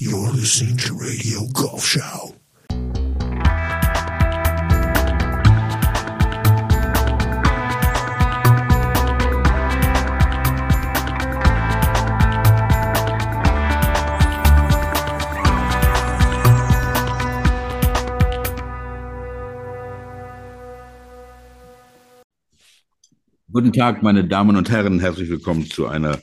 You're listening to Radio Golf Show. Guten Tag, meine Damen und Herren. Herzlich willkommen zu einer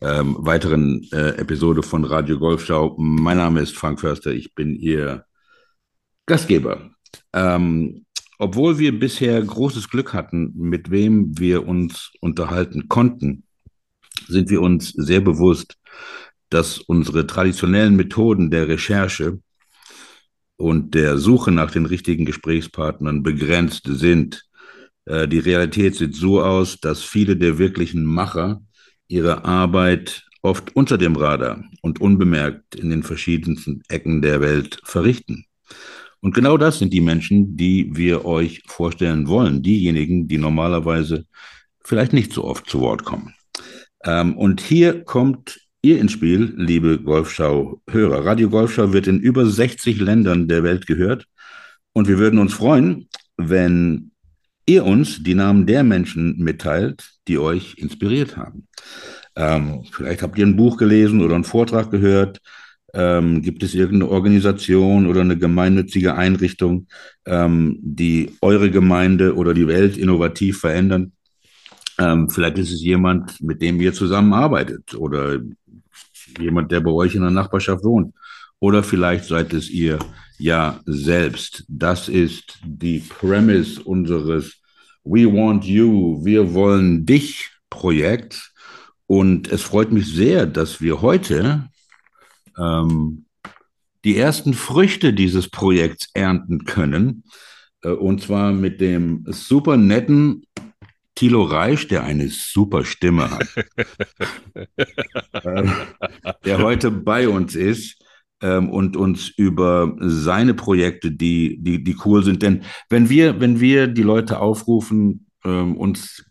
ähm, weiteren äh, Episode von Radio Golfschau. Mein Name ist Frank Förster. Ich bin Ihr Gastgeber. Ähm, obwohl wir bisher großes Glück hatten, mit wem wir uns unterhalten konnten, sind wir uns sehr bewusst, dass unsere traditionellen Methoden der Recherche und der Suche nach den richtigen Gesprächspartnern begrenzt sind. Äh, die Realität sieht so aus, dass viele der wirklichen Macher ihre Arbeit oft unter dem Radar und unbemerkt in den verschiedensten Ecken der Welt verrichten. Und genau das sind die Menschen, die wir euch vorstellen wollen. Diejenigen, die normalerweise vielleicht nicht so oft zu Wort kommen. Ähm, und hier kommt ihr ins Spiel, liebe Golfschau-Hörer. Radio Golfschau wird in über 60 Ländern der Welt gehört. Und wir würden uns freuen, wenn ihr uns die Namen der Menschen mitteilt, die euch inspiriert haben. Ähm, vielleicht habt ihr ein Buch gelesen oder einen Vortrag gehört. Ähm, gibt es irgendeine Organisation oder eine gemeinnützige Einrichtung, ähm, die eure Gemeinde oder die Welt innovativ verändern? Ähm, vielleicht ist es jemand, mit dem ihr zusammenarbeitet oder jemand, der bei euch in der Nachbarschaft wohnt. Oder vielleicht seid es ihr ja selbst. Das ist die Premise unseres We Want You, wir wollen dich Projekt. Und es freut mich sehr, dass wir heute ähm, die ersten Früchte dieses Projekts ernten können. Äh, und zwar mit dem super netten Thilo Reisch, der eine super Stimme hat, äh, der heute bei uns ist ähm, und uns über seine Projekte, die, die, die cool sind. Denn wenn wir, wenn wir die Leute aufrufen, ähm, uns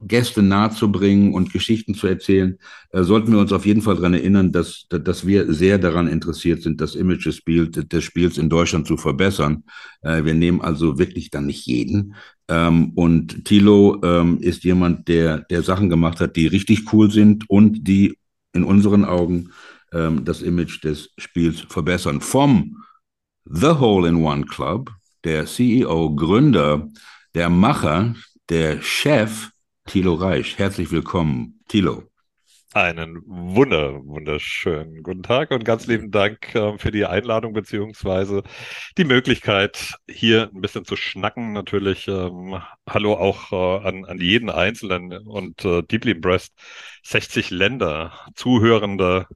Gäste nahezubringen und Geschichten zu erzählen, äh, sollten wir uns auf jeden Fall daran erinnern, dass, dass wir sehr daran interessiert sind, das Image des, Spiel, des Spiels in Deutschland zu verbessern. Äh, wir nehmen also wirklich dann nicht jeden. Ähm, und Thilo ähm, ist jemand, der, der Sachen gemacht hat, die richtig cool sind und die in unseren Augen ähm, das Image des Spiels verbessern. Vom The Hole in One Club, der CEO, Gründer, der Macher, der Chef, Thilo Reich. Herzlich willkommen, Thilo. Einen wunder, wunderschönen guten Tag und ganz lieben Dank äh, für die Einladung beziehungsweise die Möglichkeit, hier ein bisschen zu schnacken. Natürlich ähm, Hallo auch äh, an, an jeden Einzelnen und äh, deeply impressed 60 Länder, Zuhörende,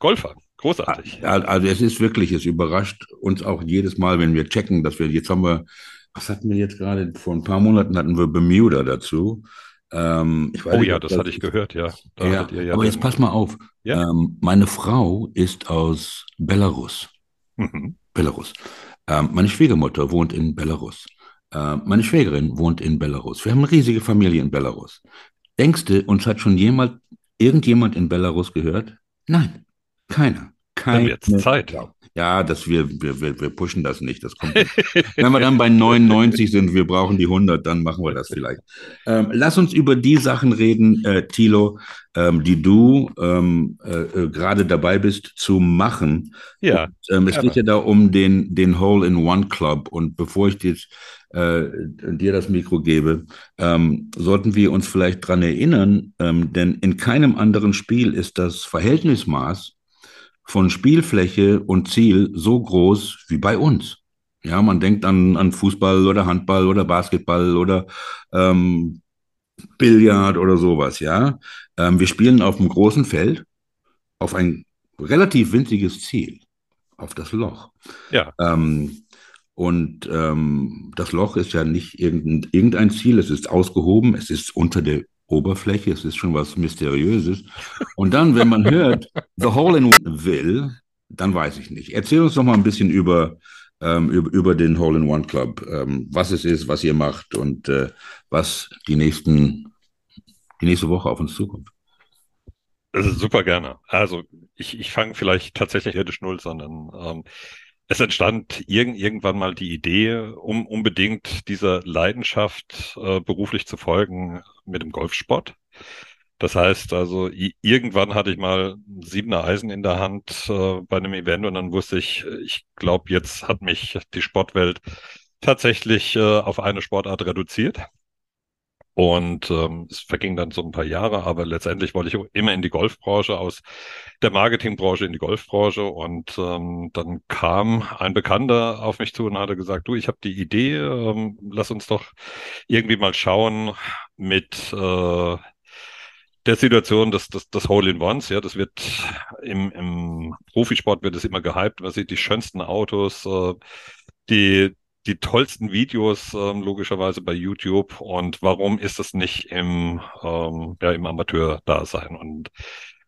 Golfer. Großartig. Also es ist wirklich, es überrascht uns auch jedes Mal, wenn wir checken, dass wir, jetzt haben wir, was hatten wir jetzt gerade, vor ein paar Monaten hatten wir Bermuda dazu. Ähm, oh nicht, ja, das, das hatte ich gehört, ja. ja, ja aber jetzt pass mal auf. Ja? Ähm, meine Frau ist aus Belarus. Mhm. Belarus. Ähm, meine Schwiegermutter wohnt in Belarus. Ähm, meine Schwägerin wohnt in Belarus. Wir haben eine riesige Familie in Belarus. Denkst du, uns hat schon jemand, irgendjemand in Belarus gehört? Nein. Keiner. Keine. jetzt Zeit. Ja, dass wir, wir, wir, wir pushen das nicht. Das kommt nicht. Wenn wir dann bei 99 sind, wir brauchen die 100, dann machen wir das vielleicht. Ähm, lass uns über die Sachen reden, äh, Thilo, ähm, die du ähm, äh, äh gerade dabei bist zu machen. Ja. Und, ähm, es geht ja da um den, den Hole in One Club. Und bevor ich jetzt äh, dir das Mikro gebe, ähm, sollten wir uns vielleicht dran erinnern, ähm, denn in keinem anderen Spiel ist das Verhältnismaß von Spielfläche und Ziel so groß wie bei uns. Ja, man denkt an, an Fußball oder Handball oder Basketball oder ähm, Billard oder sowas, ja. Ähm, wir spielen auf einem großen Feld auf ein relativ winziges Ziel, auf das Loch. Ja. Ähm, und ähm, das Loch ist ja nicht irgendein, irgendein Ziel, es ist ausgehoben, es ist unter der Oberfläche, es ist schon was Mysteriöses. Und dann, wenn man hört, The Hole in One will, dann weiß ich nicht. Erzähl uns doch mal ein bisschen über, ähm, über, über, den Hole in One Club, ähm, was es ist, was ihr macht und äh, was die nächsten, die nächste Woche auf uns zukommt. Also super gerne. Also ich, ich fange vielleicht tatsächlich irdisch null, sondern ähm, es entstand irgend, irgendwann mal die Idee, um unbedingt dieser Leidenschaft äh, beruflich zu folgen mit dem Golfsport. Das heißt also, irgendwann hatte ich mal ein siebener Eisen in der Hand äh, bei einem Event und dann wusste ich, ich glaube, jetzt hat mich die Sportwelt tatsächlich äh, auf eine Sportart reduziert. Und ähm, es verging dann so ein paar Jahre, aber letztendlich wollte ich immer in die Golfbranche, aus der Marketingbranche in die Golfbranche. Und ähm, dann kam ein Bekannter auf mich zu und hatte gesagt, du, ich habe die Idee, ähm, lass uns doch irgendwie mal schauen mit äh, der Situation des, des, des Hole-in-Ones, ja, das wird im, im Profisport wird es immer gehypt, man sieht die schönsten Autos, äh, die, die tollsten Videos ähm, logischerweise bei YouTube und warum ist es nicht im, ähm, ja, im Amateur-Dasein? Und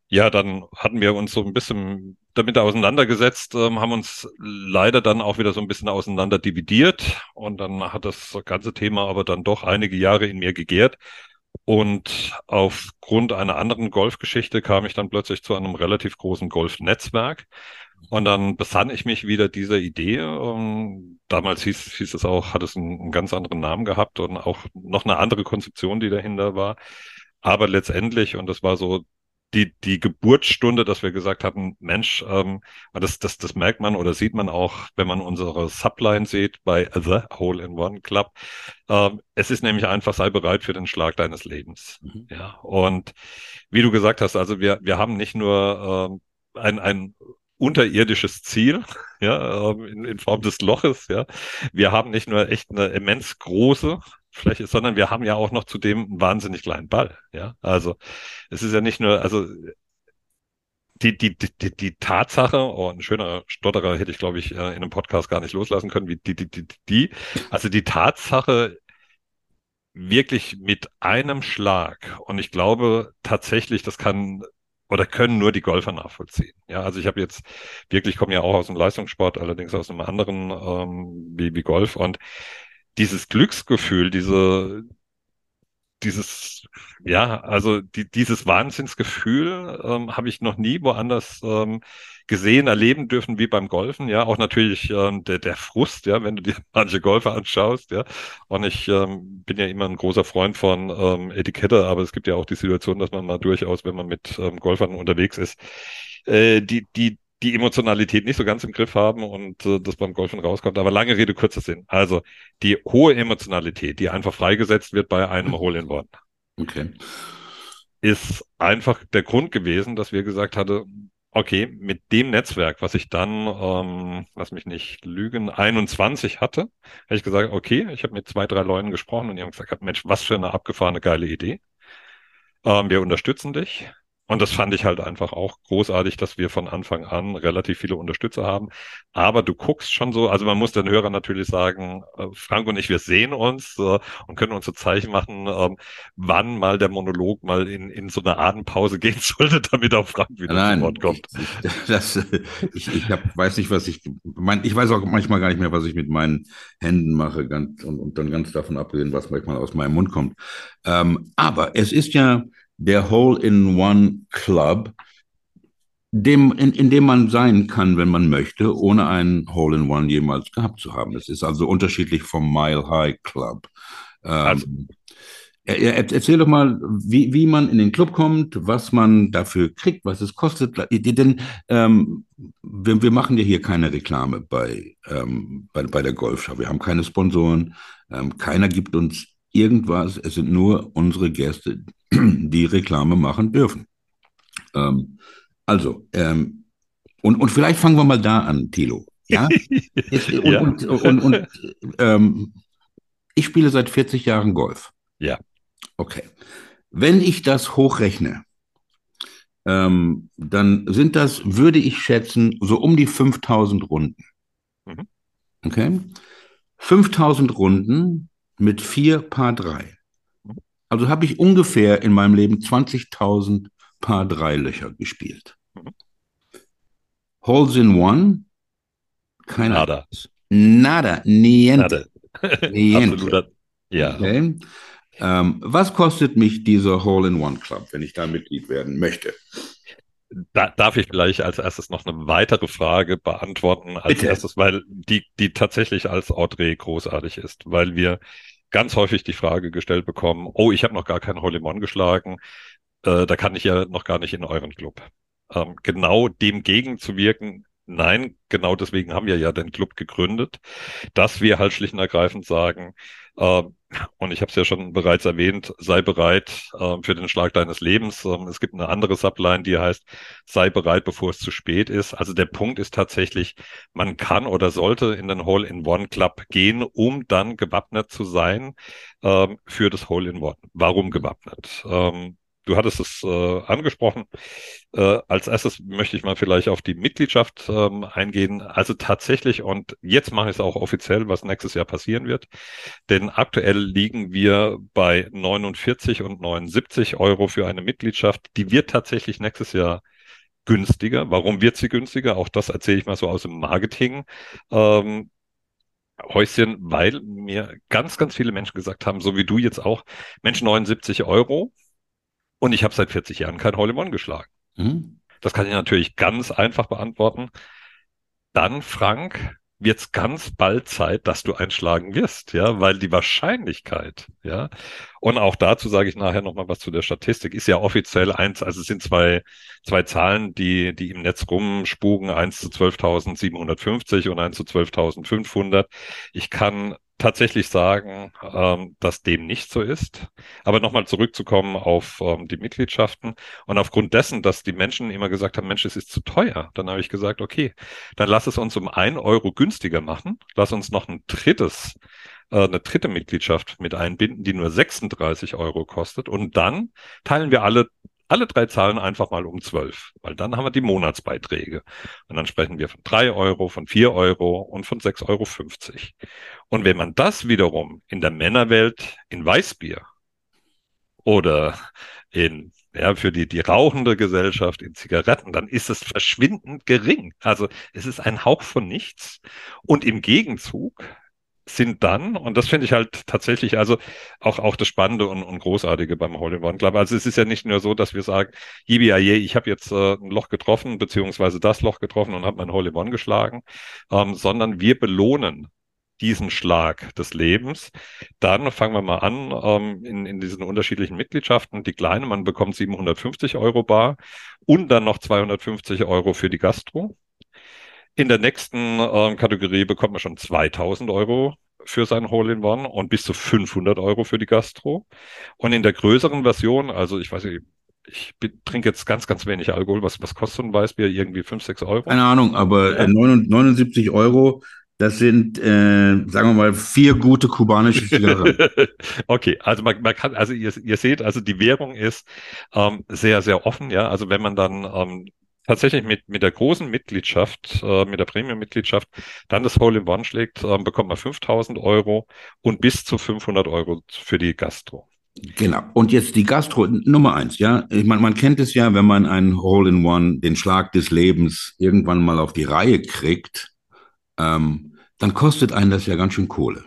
ja, dann hatten wir uns so ein bisschen damit auseinandergesetzt, ähm, haben uns leider dann auch wieder so ein bisschen auseinander dividiert und dann hat das ganze Thema aber dann doch einige Jahre in mir gegärt. Und aufgrund einer anderen Golfgeschichte kam ich dann plötzlich zu einem relativ großen Golfnetzwerk. Und dann besann ich mich wieder dieser Idee. Und damals hieß, hieß es auch, hat es einen, einen ganz anderen Namen gehabt und auch noch eine andere Konzeption, die dahinter war. Aber letztendlich, und das war so die, die Geburtsstunde, dass wir gesagt hatten, Mensch, ähm, das, das, das merkt man oder sieht man auch, wenn man unsere Subline sieht bei The Hole in One Club. Ähm, es ist nämlich einfach, sei bereit für den Schlag deines Lebens. Mhm. Ja, und wie du gesagt hast, also wir, wir haben nicht nur ähm, ein, ein unterirdisches Ziel, ja, ähm, in, in Form des Loches, ja. Wir haben nicht nur echt eine immens große Fläche, sondern wir haben ja auch noch zudem einen wahnsinnig kleinen Ball. Ja, also es ist ja nicht nur, also die, die, die, die Tatsache, oh, ein schöner Stotterer hätte ich, glaube ich, äh, in einem Podcast gar nicht loslassen können, wie die, die, die, die, also die Tatsache, wirklich mit einem Schlag, und ich glaube tatsächlich, das kann oder können nur die Golfer nachvollziehen. Ja, also ich habe jetzt wirklich, komme ja auch aus dem Leistungssport, allerdings aus einem anderen ähm, wie, wie Golf und dieses Glücksgefühl, diese, dieses, ja, also die, dieses Wahnsinnsgefühl ähm, habe ich noch nie woanders ähm, gesehen, erleben dürfen wie beim Golfen. Ja, auch natürlich ähm, der, der Frust, ja, wenn du dir manche Golfer anschaust. Ja, und ich ähm, bin ja immer ein großer Freund von ähm, Etikette, aber es gibt ja auch die Situation, dass man mal durchaus, wenn man mit ähm, Golfern unterwegs ist, äh, die, die die Emotionalität nicht so ganz im Griff haben und äh, das beim Golfen rauskommt. Aber lange Rede, kurzer Sinn. Also die hohe Emotionalität, die einfach freigesetzt wird bei einem Hole-in-One. Okay. Ist einfach der Grund gewesen, dass wir gesagt hatten, okay, mit dem Netzwerk, was ich dann, ähm, lass mich nicht lügen, 21 hatte, habe ich gesagt, okay, ich habe mit zwei, drei Leuten gesprochen und die haben gesagt, Mensch, was für eine abgefahrene geile Idee. Ähm, wir unterstützen dich. Und das fand ich halt einfach auch großartig, dass wir von Anfang an relativ viele Unterstützer haben. Aber du guckst schon so, also man muss den Hörern natürlich sagen, äh, Frank und ich, wir sehen uns äh, und können uns so Zeichen machen, ähm, wann mal der Monolog mal in, in so eine Atempause gehen sollte, damit auch Frank wieder Nein, zu Wort kommt. Ich, das, ich, ich hab, weiß nicht, was ich, mein, ich weiß auch manchmal gar nicht mehr, was ich mit meinen Händen mache ganz, und, und dann ganz davon abgesehen, was manchmal aus meinem Mund kommt. Ähm, aber es ist ja, der Hole-in-One Club, dem, in, in dem man sein kann, wenn man möchte, ohne einen Hole-in-One jemals gehabt zu haben. Es ist also unterschiedlich vom Mile High Club. Ähm, also. Erzähl doch mal, wie, wie man in den Club kommt, was man dafür kriegt, was es kostet. Denn ähm, wir, wir machen ja hier keine Reklame bei, ähm, bei, bei der Golfschau. Wir haben keine Sponsoren. Ähm, keiner gibt uns irgendwas. Es sind nur unsere Gäste, die Reklame machen dürfen. Ähm, also, ähm, und, und vielleicht fangen wir mal da an, Thilo. Ja? und, ja. und, und, und ähm, ich spiele seit 40 Jahren Golf. Ja. Okay. Wenn ich das hochrechne, ähm, dann sind das, würde ich schätzen, so um die 5000 Runden. Mhm. Okay? 5000 Runden mit vier Paar 3. Also habe ich ungefähr in meinem Leben 20.000 Paar 3 Löcher gespielt. Holes in One? Keine Nada. Nada. Niente. Nada. Niente. Absoluter. Ja. Okay. Ähm, was kostet mich dieser Hole-in-One-Club, wenn ich da Mitglied werden möchte? Da, darf ich vielleicht als erstes noch eine weitere Frage beantworten? Als Bitte. erstes, weil die, die tatsächlich als Audrey großartig ist, weil wir ganz häufig die Frage gestellt bekommen, oh, ich habe noch gar kein Hole-in-One geschlagen, äh, da kann ich ja noch gar nicht in euren Club. Ähm, genau dem gegenzuwirken, nein, genau deswegen haben wir ja den Club gegründet, dass wir halt schlicht und ergreifend sagen, und ich habe es ja schon bereits erwähnt, sei bereit äh, für den Schlag deines Lebens. Ähm, es gibt eine andere Subline, die heißt, sei bereit, bevor es zu spät ist. Also der Punkt ist tatsächlich, man kann oder sollte in den Hole-in-One-Club gehen, um dann gewappnet zu sein ähm, für das Hole-in-One. Warum gewappnet? Ähm, Du hattest es äh, angesprochen. Äh, als erstes möchte ich mal vielleicht auf die Mitgliedschaft ähm, eingehen. Also tatsächlich, und jetzt mache ich es auch offiziell, was nächstes Jahr passieren wird. Denn aktuell liegen wir bei 49 und 79 Euro für eine Mitgliedschaft. Die wird tatsächlich nächstes Jahr günstiger. Warum wird sie günstiger? Auch das erzähle ich mal so aus dem Marketing. Ähm, Häuschen, weil mir ganz, ganz viele Menschen gesagt haben, so wie du jetzt auch, Mensch, 79 Euro, und ich habe seit 40 Jahren kein Hole in One geschlagen. Hm? Das kann ich natürlich ganz einfach beantworten. Dann, Frank, wird es ganz bald Zeit, dass du einschlagen wirst, ja, weil die Wahrscheinlichkeit, ja, und auch dazu sage ich nachher nochmal was zu der Statistik, ist ja offiziell eins, also es sind zwei, zwei Zahlen, die, die im Netz rumspugen, eins zu 12.750 und eins zu 12.500. Ich kann tatsächlich sagen, ähm, dass dem nicht so ist. Aber nochmal zurückzukommen auf ähm, die Mitgliedschaften und aufgrund dessen, dass die Menschen immer gesagt haben, Mensch, es ist zu teuer, dann habe ich gesagt, okay, dann lass es uns um ein Euro günstiger machen, lass uns noch ein drittes äh, eine dritte Mitgliedschaft mit einbinden, die nur 36 Euro kostet. Und dann teilen wir alle alle drei Zahlen einfach mal um zwölf, weil dann haben wir die Monatsbeiträge. Und dann sprechen wir von drei Euro, von vier Euro und von sechs Euro. fünfzig. Und wenn man das wiederum in der Männerwelt in Weißbier oder in ja, für die, die rauchende Gesellschaft in Zigaretten, dann ist es verschwindend gering. Also es ist ein Hauch von nichts. Und im Gegenzug sind dann, und das finde ich halt tatsächlich, also auch, auch das Spannende und, und Großartige beim Hole in One Club. Also es ist ja nicht nur so, dass wir sagen, jibi ich habe jetzt äh, ein Loch getroffen, beziehungsweise das Loch getroffen und habe mein Hole in One geschlagen, ähm, sondern wir belohnen diesen Schlag des Lebens. Dann fangen wir mal an ähm, in, in diesen unterschiedlichen Mitgliedschaften. Die kleine, man bekommt 750 Euro bar und dann noch 250 Euro für die Gastro. In der nächsten ähm, Kategorie bekommt man schon 2000 Euro für sein Hole-in-One und bis zu 500 Euro für die Gastro. Und in der größeren Version, also ich weiß nicht, ich trinke jetzt ganz, ganz wenig Alkohol. Was, was kostet so ein Weißbier? Irgendwie 5, 6 Euro? Keine Ahnung, aber äh, 79 Euro, das sind, äh, sagen wir mal, vier gute kubanische Zigaretten. okay, also man, man kann, also ihr, ihr seht, also die Währung ist ähm, sehr, sehr offen, ja. Also wenn man dann ähm, tatsächlich mit, mit der großen Mitgliedschaft, äh, mit der Premium-Mitgliedschaft, dann das Hole in One schlägt, äh, bekommt man 5000 Euro und bis zu 500 Euro für die Gastro. Genau. Und jetzt die Gastro Nummer eins, ja. Ich meine, man kennt es ja, wenn man einen Hole in One, den Schlag des Lebens irgendwann mal auf die Reihe kriegt, ähm, dann kostet einen das ja ganz schön Kohle.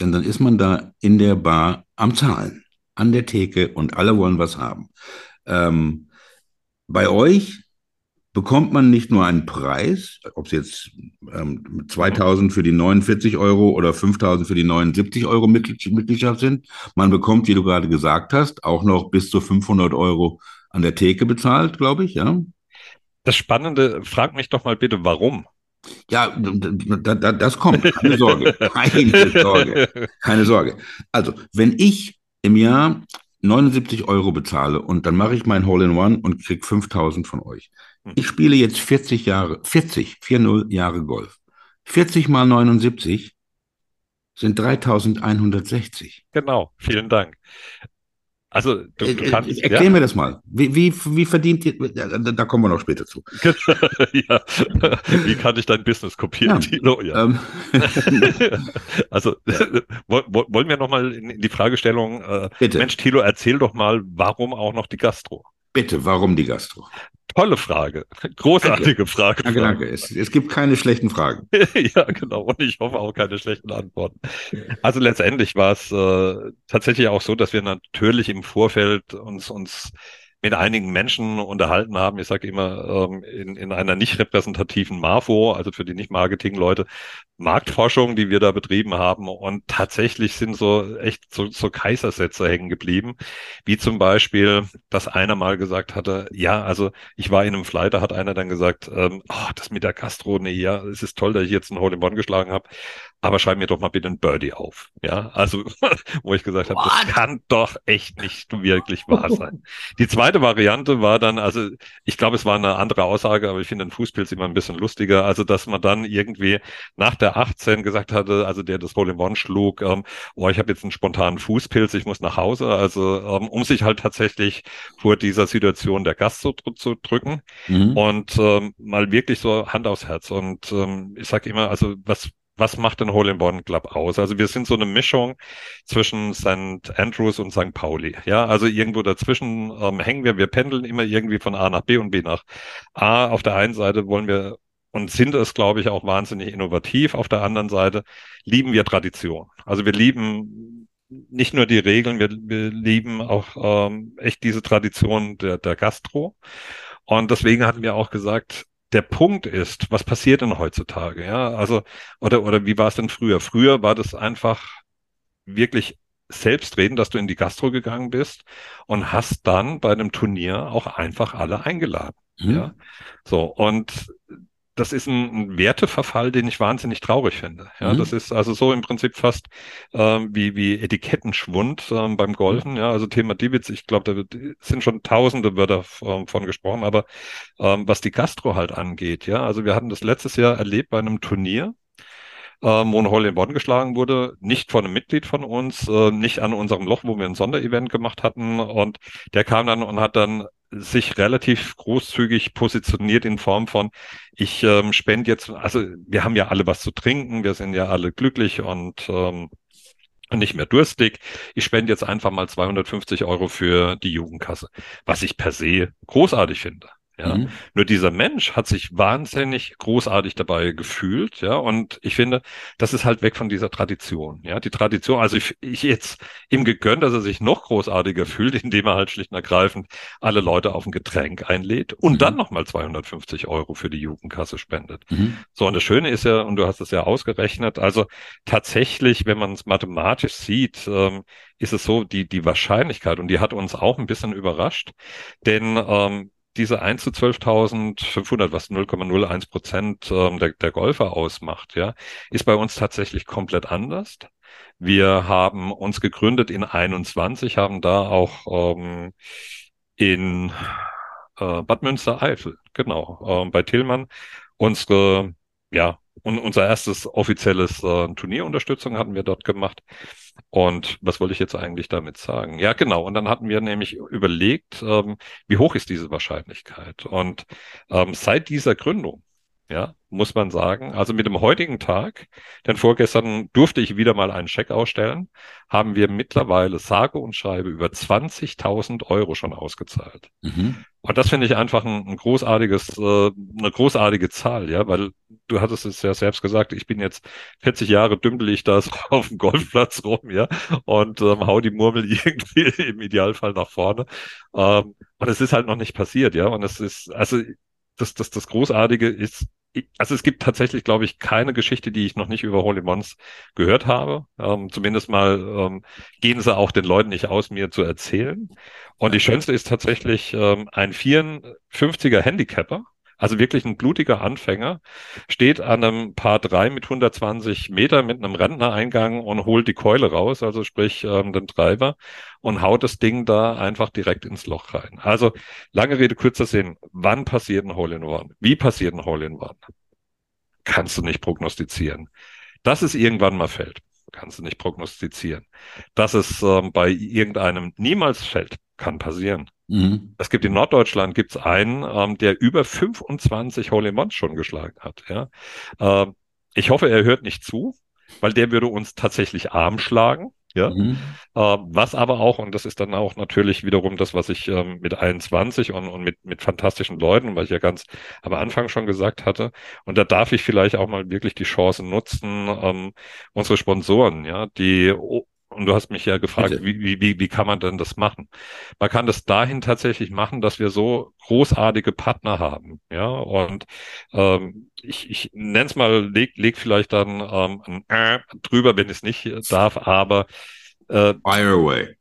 Denn dann ist man da in der Bar am Zahlen, an der Theke und alle wollen was haben. Ähm, bei euch bekommt man nicht nur einen Preis, ob es jetzt ähm, 2000 für die 49 Euro oder 5000 für die 79 Euro Mitgliedschaft sind, man bekommt, wie du gerade gesagt hast, auch noch bis zu 500 Euro an der Theke bezahlt, glaube ich, ja. Das Spannende, frag mich doch mal bitte, warum? Ja, das kommt, keine Sorge, keine Sorge, keine Sorge. Also, wenn ich im Jahr 79 Euro bezahle und dann mache ich mein Hole-in-One und krieg 5000 von euch. Ich spiele jetzt 40 Jahre, 40, 40 Jahre Golf. 40 mal 79 sind 3160. Genau, vielen Dank. Also, du, du äh, kannst, äh, Erklär ja? mir das mal. Wie, wie, wie verdient ihr, da, da, kommen wir noch später zu. ja, wie kann ich dein Business kopieren, ja. Tilo? Ja. Ähm. also, wollen wir nochmal in die Fragestellung, äh, Bitte. Mensch, Tilo, erzähl doch mal, warum auch noch die Gastro? Bitte, warum die Gastro? Tolle Frage. Großartige danke. Frage. Danke, danke. Es, es, gibt keine schlechten Fragen. ja, genau. Und ich hoffe auch keine schlechten Antworten. Also letztendlich war es äh, tatsächlich auch so, dass wir natürlich im Vorfeld uns, uns mit einigen Menschen unterhalten haben. Ich sage immer ähm, in, in einer nicht repräsentativen MAFO, also für die Nicht-Marketing-Leute, Marktforschung, die wir da betrieben haben. Und tatsächlich sind so echt so, so Kaisersätze hängen geblieben, wie zum Beispiel, dass einer mal gesagt hatte, ja, also ich war in einem Flight, da hat einer dann gesagt, ähm, oh, das mit der Gastro, nee, ja, es ist toll, dass ich jetzt einen Hole in One geschlagen habe, aber schreib mir doch mal bitte ein Birdie auf. Ja, also wo ich gesagt habe, das kann doch echt nicht wirklich wahr sein. Die zweite Variante war dann, also ich glaube, es war eine andere Aussage, aber ich finde den Fußpilz immer ein bisschen lustiger, also dass man dann irgendwie nach der 18 gesagt hatte, also der das Hole in One schlug, ähm, oh, ich habe jetzt einen spontanen Fußpilz, ich muss nach Hause, also ähm, um sich halt tatsächlich vor dieser Situation der Gast zu, zu drücken mhm. und ähm, mal wirklich so Hand aufs Herz und ähm, ich sage immer, also was was macht den Hole in One Club aus? Also wir sind so eine Mischung zwischen St. Andrews und St. Pauli. Ja, also irgendwo dazwischen ähm, hängen wir. Wir pendeln immer irgendwie von A nach B und B nach A. Auf der einen Seite wollen wir und sind es, glaube ich, auch wahnsinnig innovativ. Auf der anderen Seite lieben wir Tradition. Also wir lieben nicht nur die Regeln, wir, wir lieben auch ähm, echt diese Tradition der, der Gastro. Und deswegen hatten wir auch gesagt, der Punkt ist, was passiert denn heutzutage? Ja, also, oder, oder wie war es denn früher? Früher war das einfach wirklich selbstredend, dass du in die Gastro gegangen bist und hast dann bei einem Turnier auch einfach alle eingeladen. Mhm. Ja, so. Und das ist ein, Werteverfall, den ich wahnsinnig traurig finde. Ja, mhm. das ist also so im Prinzip fast ähm, wie, wie Etikettenschwund ähm, beim Golfen. Ja, also Thema Divitz, ich glaube, da sind schon tausende Wörter ähm, von gesprochen, aber ähm, was die Gastro halt angeht, ja, also wir hatten das letztes Jahr erlebt bei einem Turnier, ähm, wo ein Hole in Bonn geschlagen wurde, nicht von einem Mitglied von uns, äh, nicht an unserem Loch, wo wir ein Sonderevent gemacht hatten. Und der kam dann und hat dann sich relativ großzügig positioniert in Form von, ich ähm, spende jetzt, also wir haben ja alle was zu trinken, wir sind ja alle glücklich und ähm, nicht mehr durstig. Ich spende jetzt einfach mal 250 Euro für die Jugendkasse, was ich per se großartig finde. Ja. Mhm. Nur dieser Mensch hat sich wahnsinnig großartig dabei gefühlt, ja. Und ich finde, das ist halt weg von dieser Tradition, ja. Die Tradition, also ich, ich jetzt ihm gegönnt, dass er sich noch großartiger fühlt, indem er halt schlicht und ergreifend alle Leute auf ein Getränk einlädt und mhm. dann nochmal 250 Euro für die Jugendkasse spendet. Mhm. So, und das Schöne ist ja, und du hast es ja ausgerechnet, also tatsächlich, wenn man es mathematisch sieht, ähm, ist es so, die, die Wahrscheinlichkeit, und die hat uns auch ein bisschen überrascht, denn ähm, diese 1 zu 12.500, was 0,01 Prozent ähm, der, der Golfer ausmacht, ja, ist bei uns tatsächlich komplett anders. Wir haben uns gegründet in 21, haben da auch ähm, in äh, Bad Münstereifel, genau, äh, bei Tillmann unsere, ja, und unser erstes offizielles äh, Turnierunterstützung hatten wir dort gemacht. Und was wollte ich jetzt eigentlich damit sagen? Ja, genau. Und dann hatten wir nämlich überlegt, ähm, wie hoch ist diese Wahrscheinlichkeit? Und ähm, seit dieser Gründung, ja, muss man sagen, also mit dem heutigen Tag, denn vorgestern durfte ich wieder mal einen Scheck ausstellen, haben wir mittlerweile sage und schreibe über 20.000 Euro schon ausgezahlt. Mhm. Und das finde ich einfach ein, ein großartiges, äh, eine großartige Zahl, ja, weil du hattest es ja selbst gesagt, ich bin jetzt 40 Jahre dümpel ich das auf dem Golfplatz rum, ja, und ähm, hau die Murmel irgendwie im Idealfall nach vorne. Ähm, und es ist halt noch nicht passiert, ja, und es ist, also das, das, das Großartige ist, also es gibt tatsächlich, glaube ich, keine Geschichte, die ich noch nicht über Holy Mons gehört habe. Ähm, zumindest mal ähm, gehen sie auch den Leuten nicht aus, mir zu erzählen. Und die schönste ist tatsächlich ähm, ein 54er Handicapper, also wirklich ein blutiger Anfänger, steht an einem Paar 3 mit 120 Meter mit einem Rentnereingang und holt die Keule raus, also sprich ähm, den Treiber und haut das Ding da einfach direkt ins Loch rein. Also lange Rede, kurzer Sinn. Wann passiert ein Hole-in-One? Wie passiert ein Hole-in-One? Kannst du nicht prognostizieren. Dass es irgendwann mal fällt, kannst du nicht prognostizieren. Dass es ähm, bei irgendeinem niemals fällt, kann passieren. Mhm. Es gibt in Norddeutschland gibt's einen, ähm, der über 25 Hole in Ones schon geschlagen hat. Ja? Ähm, ich hoffe, er hört nicht zu, weil der würde uns tatsächlich arm schlagen. ja. Mhm. Äh, was aber auch, und das ist dann auch natürlich wiederum das, was ich ähm, mit 21 und, und mit, mit fantastischen Leuten, weil ich ja ganz am Anfang schon gesagt hatte, und da darf ich vielleicht auch mal wirklich die Chance nutzen, ähm, unsere Sponsoren, ja, die und du hast mich ja gefragt, wie, wie, wie, wie kann man denn das machen? Man kann das dahin tatsächlich machen, dass wir so großartige Partner haben. Ja, und ähm, ich, ich nenne es mal, leg, leg vielleicht dann ähm, ein äh drüber, wenn ich es nicht darf, aber äh, Fire away.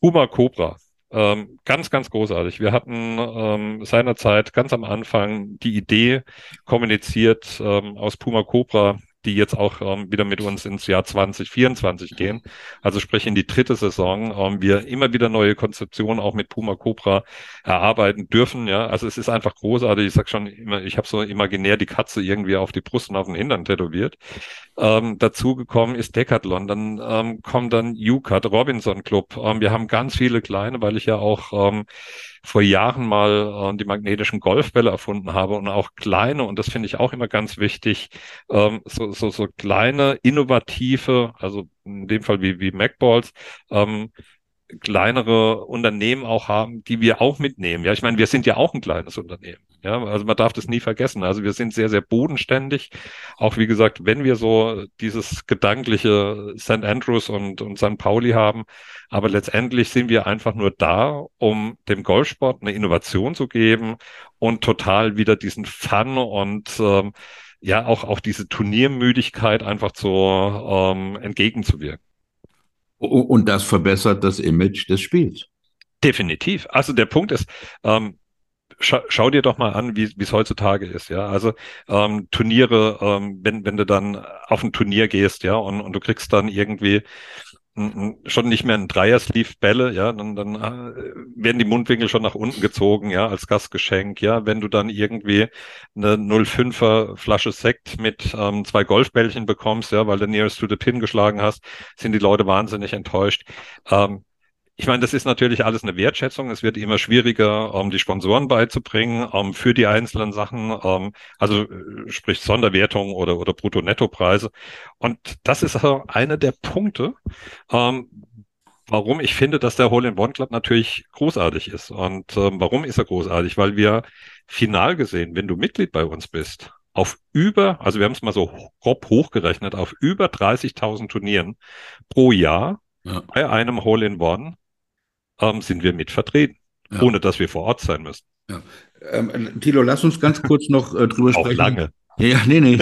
Puma Cobra. Ähm, ganz, ganz großartig. Wir hatten ähm, seinerzeit ganz am Anfang die Idee kommuniziert ähm, aus Puma Cobra die jetzt auch ähm, wieder mit uns ins Jahr 2024 gehen. Also sprich in die dritte Saison. Ähm, wir immer wieder neue Konzeptionen auch mit Puma Cobra erarbeiten dürfen. Ja, also es ist einfach großartig. Ich sag schon immer, ich habe so imaginär die Katze irgendwie auf die Brust und auf den Hintern tätowiert. Ähm, dazu gekommen ist Decathlon, dann ähm, kommt dann UCAT, Robinson Club. Ähm, wir haben ganz viele kleine, weil ich ja auch ähm, vor Jahren mal äh, die magnetischen Golfbälle erfunden habe und auch kleine, und das finde ich auch immer ganz wichtig, ähm, so, so, so kleine, innovative, also in dem Fall wie, wie MacBalls, ähm, kleinere Unternehmen auch haben, die wir auch mitnehmen. Ja, ich meine, wir sind ja auch ein kleines Unternehmen. Ja, also man darf das nie vergessen. Also wir sind sehr, sehr bodenständig. Auch wie gesagt, wenn wir so dieses gedankliche St. Andrews und, und St. Pauli haben, aber letztendlich sind wir einfach nur da, um dem Golfsport eine Innovation zu geben und total wieder diesen Fun und ähm, ja auch auch diese Turniermüdigkeit einfach zu ähm, entgegenzuwirken. Und das verbessert das Image des Spiels. Definitiv. Also der Punkt ist, ähm, schau, schau dir doch mal an, wie es heutzutage ist, ja. Also ähm, Turniere, ähm, wenn, wenn du dann auf ein Turnier gehst, ja, und, und du kriegst dann irgendwie schon nicht mehr ein Dreier-Sleeve-Bälle, ja, dann, dann äh, werden die Mundwinkel schon nach unten gezogen, ja, als Gastgeschenk, ja. Wenn du dann irgendwie eine 05er Flasche Sekt mit ähm, zwei Golfbällchen bekommst, ja, weil du Nearest to the Pin geschlagen hast, sind die Leute wahnsinnig enttäuscht. Ähm, ich meine, das ist natürlich alles eine Wertschätzung. Es wird immer schwieriger, um die Sponsoren beizubringen um, für die einzelnen Sachen, um, also äh, sprich Sonderwertung oder, oder Brutto-Netto-Preise. Und das ist also einer der Punkte, um, warum ich finde, dass der Hole-in-One Club natürlich großartig ist. Und ähm, warum ist er großartig? Weil wir final gesehen, wenn du Mitglied bei uns bist, auf über, also wir haben es mal so grob hochgerechnet, auf über 30.000 Turnieren pro Jahr ja. bei einem Hole-in-One ähm, sind wir mit vertreten, ja. ohne dass wir vor Ort sein müssen. Ja. Ähm, Thilo, lass uns ganz kurz noch äh, drüber auch sprechen. Auch lange. Ja, nee, nee.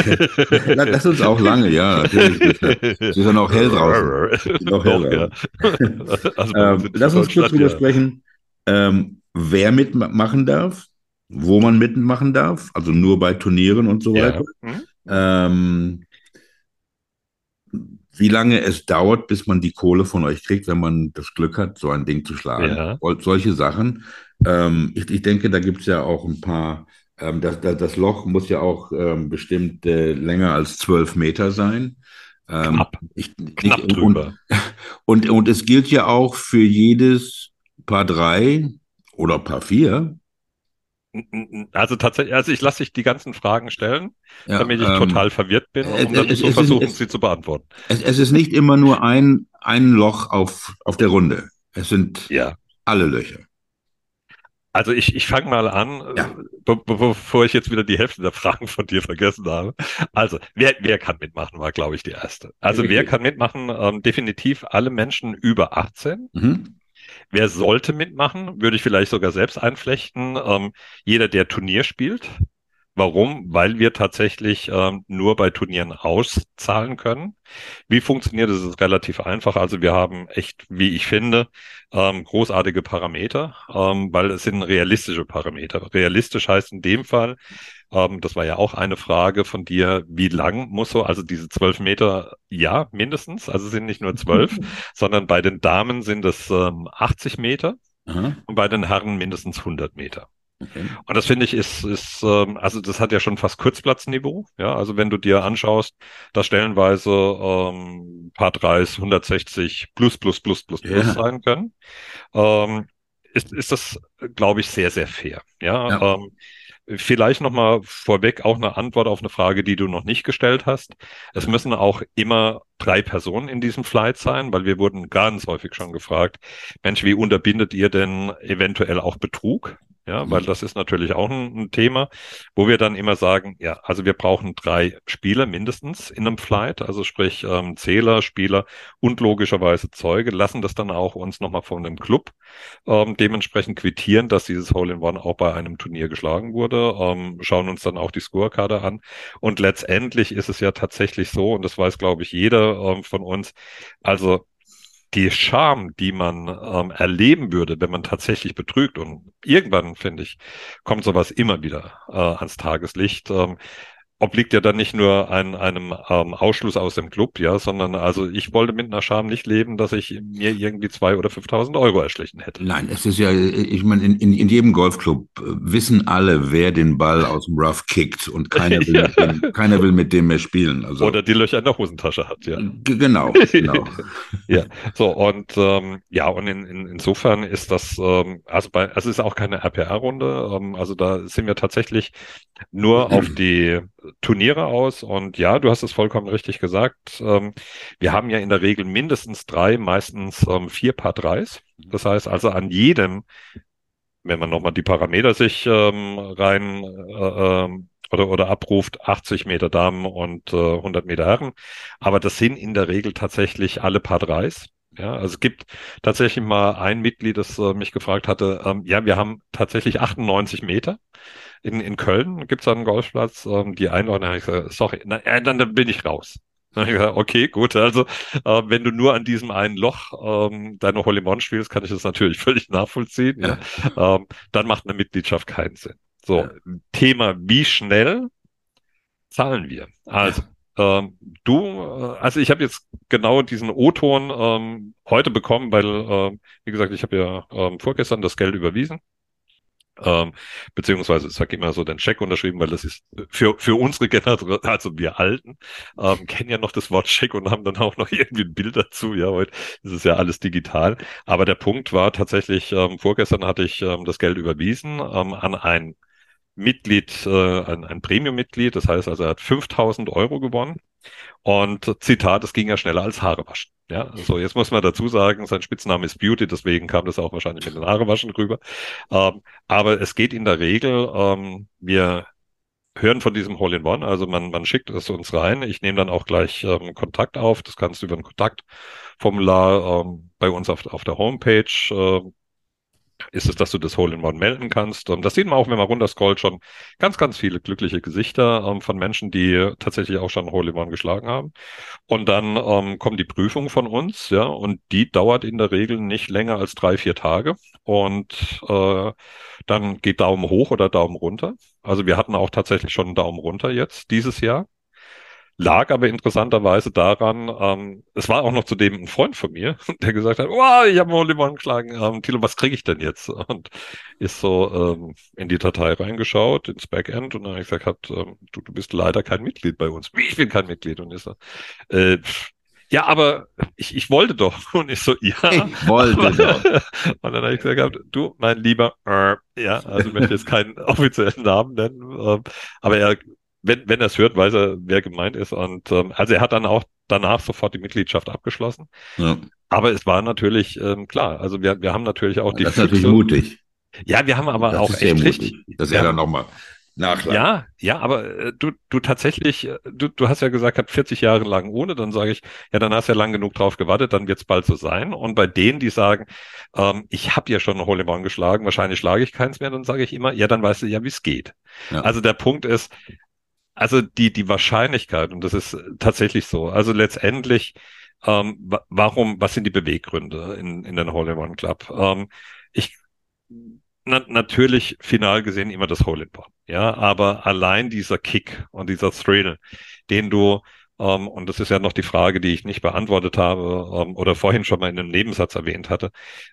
Lass uns auch lange, ja. Sie ist ja noch hell draußen. Noch hell Doch, ja. also, ähm, lass uns kurz drüber sprechen, ähm, wer mitmachen darf, wo man mitmachen darf, also nur bei Turnieren und so weiter. Mhm. Ähm, wie lange es dauert, bis man die Kohle von euch kriegt, wenn man das Glück hat, so ein Ding zu schlagen. Ja. Solche Sachen. Ähm, ich, ich, denke, da gibt es ja auch ein paar. Ähm, das, das, das, Loch muss ja auch ähm, bestimmt äh, länger als zwölf Meter sein. Ähm, Knapp. Ich, Knapp ich, drüber. Und, und, und es gilt ja auch für jedes Paar drei oder Paar vier also tatsächlich, also ich lasse dich die ganzen Fragen stellen, ja, damit ich ähm, total verwirrt bin, um dann zu versuchen, ist, sie zu beantworten. Es, es, ist nicht immer nur ein, ein Loch auf, auf der Runde. Es sind ja. alle Löcher. Also ich, ich fange mal an, ja. be bevor ich jetzt wieder die Hälfte der Fragen von dir vergessen habe. Also, wer, wer kann mitmachen, war, glaube ich, die erste. Also, wer kann mitmachen? Ähm, definitiv alle Menschen über 18. Mhm. Wer sollte mitmachen? Würde ich vielleicht sogar selbst einflechten. Ähm, jeder, der Turnier spielt. Warum? Weil wir tatsächlich ähm, nur bei Turnieren auszahlen können. Wie funktioniert das? ist relativ einfach. Also wir haben echt, wie ich finde, ähm, großartige Parameter, ähm, weil es sind realistische Parameter. Realistisch heißt in dem Fall, ähm, das war ja auch eine Frage von dir, wie lang muss so, also diese zwölf Meter, ja, mindestens, also sind nicht nur zwölf, sondern bei den Damen sind es ähm, 80 Meter und bei den Herren mindestens 100 Meter. Okay. Und das finde ich ist, ist ähm, also das hat ja schon fast Kurzplatzniveau. Ja, also wenn du dir anschaust, da stellenweise ähm, Paar 3 160 plus plus plus plus plus ja. sein können, ähm, ist, ist das, glaube ich, sehr, sehr fair. Ja, ja. Ähm, vielleicht nochmal vorweg auch eine Antwort auf eine Frage, die du noch nicht gestellt hast. Es müssen auch immer drei Personen in diesem Flight sein, weil wir wurden ganz häufig schon gefragt, Mensch, wie unterbindet ihr denn eventuell auch Betrug? Ja, weil das ist natürlich auch ein, ein, Thema, wo wir dann immer sagen, ja, also wir brauchen drei Spieler mindestens in einem Flight, also sprich ähm, Zähler, Spieler und logischerweise Zeuge, lassen das dann auch uns nochmal von dem Club ähm, dementsprechend quittieren, dass dieses Hole-in-One auch bei einem Turnier geschlagen wurde, ähm, schauen uns dann auch die Scorekarte an. Und letztendlich ist es ja tatsächlich so, und das weiß, glaube ich, jeder ähm, von uns, also die Scham, die man ähm, erleben würde, wenn man tatsächlich betrügt und irgendwann, finde ich, kommt sowas immer wieder äh, ans Tageslicht. Ähm, obliegt ja dann nicht nur ein, einem ähm, Ausschluss aus dem Club, ja, sondern also ich wollte mit einer Scham nicht leben, dass ich mir irgendwie zwei oder 5.000 Euro erschlichen hätte. Nein, es ist ja, ich meine, in, in, in jedem Golfclub äh, wissen alle, wer den Ball aus dem Rough kickt und keiner will, ja. mit, dem, keiner will mit dem mehr spielen. Also, oder die Löcher in der Hosentasche hat, ja. Genau, genau. ja, so und ähm, ja, und in, in, insofern ist das, ähm, also bei, also es ist auch keine RPR-Runde, ähm, also da sind wir tatsächlich nur auf die Turniere aus. Und ja, du hast es vollkommen richtig gesagt. Ähm, wir haben ja in der Regel mindestens drei, meistens ähm, vier Paar Dreis. Das heißt also an jedem, wenn man nochmal die Parameter sich ähm, rein äh, ähm, oder, oder abruft, 80 Meter Damen und äh, 100 Meter Herren. Aber das sind in der Regel tatsächlich alle Paar Dreis. Ja, also es gibt tatsächlich mal ein Mitglied, das äh, mich gefragt hatte, ähm, ja, wir haben tatsächlich 98 Meter in, in Köln gibt es einen Golfplatz, ähm, die Einladung, habe ich gesagt, sorry, na, äh, dann, dann bin ich raus. Dann ich gesagt, okay, gut, also äh, wenn du nur an diesem einen Loch ähm, deine Holy One spielst, kann ich das natürlich völlig nachvollziehen. Ja. ja. Ähm, dann macht eine Mitgliedschaft keinen Sinn. So, ja. Thema, wie schnell zahlen wir? Also, ähm, du, äh, also ich habe jetzt genau diesen O-Ton ähm, heute bekommen, weil, äh, wie gesagt, ich habe ja ähm, vorgestern das Geld überwiesen ähm, beziehungsweise ich sage immer so den Scheck unterschrieben, weil das ist für, für unsere Generation, also wir Alten, ähm, kennen ja noch das Wort Scheck und haben dann auch noch irgendwie ein Bild dazu. Ja, heute ist es ja alles digital. Aber der Punkt war tatsächlich, ähm, vorgestern hatte ich ähm, das Geld überwiesen ähm, an ein Mitglied, äh, ein, ein Premium-Mitglied. Das heißt also, er hat 5000 Euro gewonnen. Und Zitat, es ging ja schneller als Haare waschen. Ja, so jetzt muss man dazu sagen, sein Spitzname ist Beauty, deswegen kam das auch wahrscheinlich mit den Haare waschen rüber. Ähm, aber es geht in der Regel, ähm, wir hören von diesem Hole-in-One, also man, man schickt es uns rein. Ich nehme dann auch gleich ähm, Kontakt auf. Das kannst du über ein Kontaktformular ähm, bei uns auf, auf der Homepage äh, ist es, dass du das Hole-in-One melden kannst. Und das sieht man auch, wenn man runterscrollt, schon ganz, ganz viele glückliche Gesichter ähm, von Menschen, die tatsächlich auch schon Hole-in-One geschlagen haben. Und dann ähm, kommt die Prüfung von uns, ja, und die dauert in der Regel nicht länger als drei, vier Tage. Und äh, dann geht Daumen hoch oder Daumen runter. Also wir hatten auch tatsächlich schon einen Daumen runter jetzt dieses Jahr. Lag aber interessanterweise daran, ähm, es war auch noch zudem ein Freund von mir, der gesagt hat, wow, ich habe Oliver geschlagen, ähm, Thilo, was kriege ich denn jetzt? Und ist so ähm, in die Datei reingeschaut, ins Backend und dann habe ich gesagt, ähm, du, du bist leider kein Mitglied bei uns. Wie, ich bin kein Mitglied. Und ist so, äh, ja, aber ich, ich wollte doch. Und ich so, ja. Ich wollte doch. Und dann habe ich gesagt, du, mein Lieber, äh, ja, also ich möchte jetzt keinen offiziellen Namen nennen, äh, aber er wenn, wenn er es hört, weiß er, wer gemeint ist. Und ähm, also er hat dann auch danach sofort die Mitgliedschaft abgeschlossen. Ja. Aber es war natürlich ähm, klar. Also wir, wir haben natürlich auch die. Das ist natürlich mutig. Ja, wir haben aber das auch echt mutig, richtig. Dass er dann nochmal nachladen. Ja, ja, aber äh, du, du tatsächlich, äh, du, du hast ja gesagt, hat 40 Jahre lang ohne, dann sage ich, ja, dann hast du ja lang genug drauf gewartet, dann wird es bald so sein. Und bei denen, die sagen, ähm, ich habe ja schon ein Hole geschlagen, wahrscheinlich schlage ich keins mehr, dann sage ich immer, ja, dann weißt du ja, wie es geht. Ja. Also der Punkt ist, also die, die Wahrscheinlichkeit, und das ist tatsächlich so, also letztendlich, ähm, warum, was sind die Beweggründe in, in den Hole-in-One Club? Ähm, ich, na, natürlich final gesehen immer das Hole-in-One, ja, aber allein dieser Kick und dieser Thrill, den du ähm, und das ist ja noch die Frage, die ich nicht beantwortet habe ähm, oder vorhin schon mal in einem Nebensatz erwähnt hatte.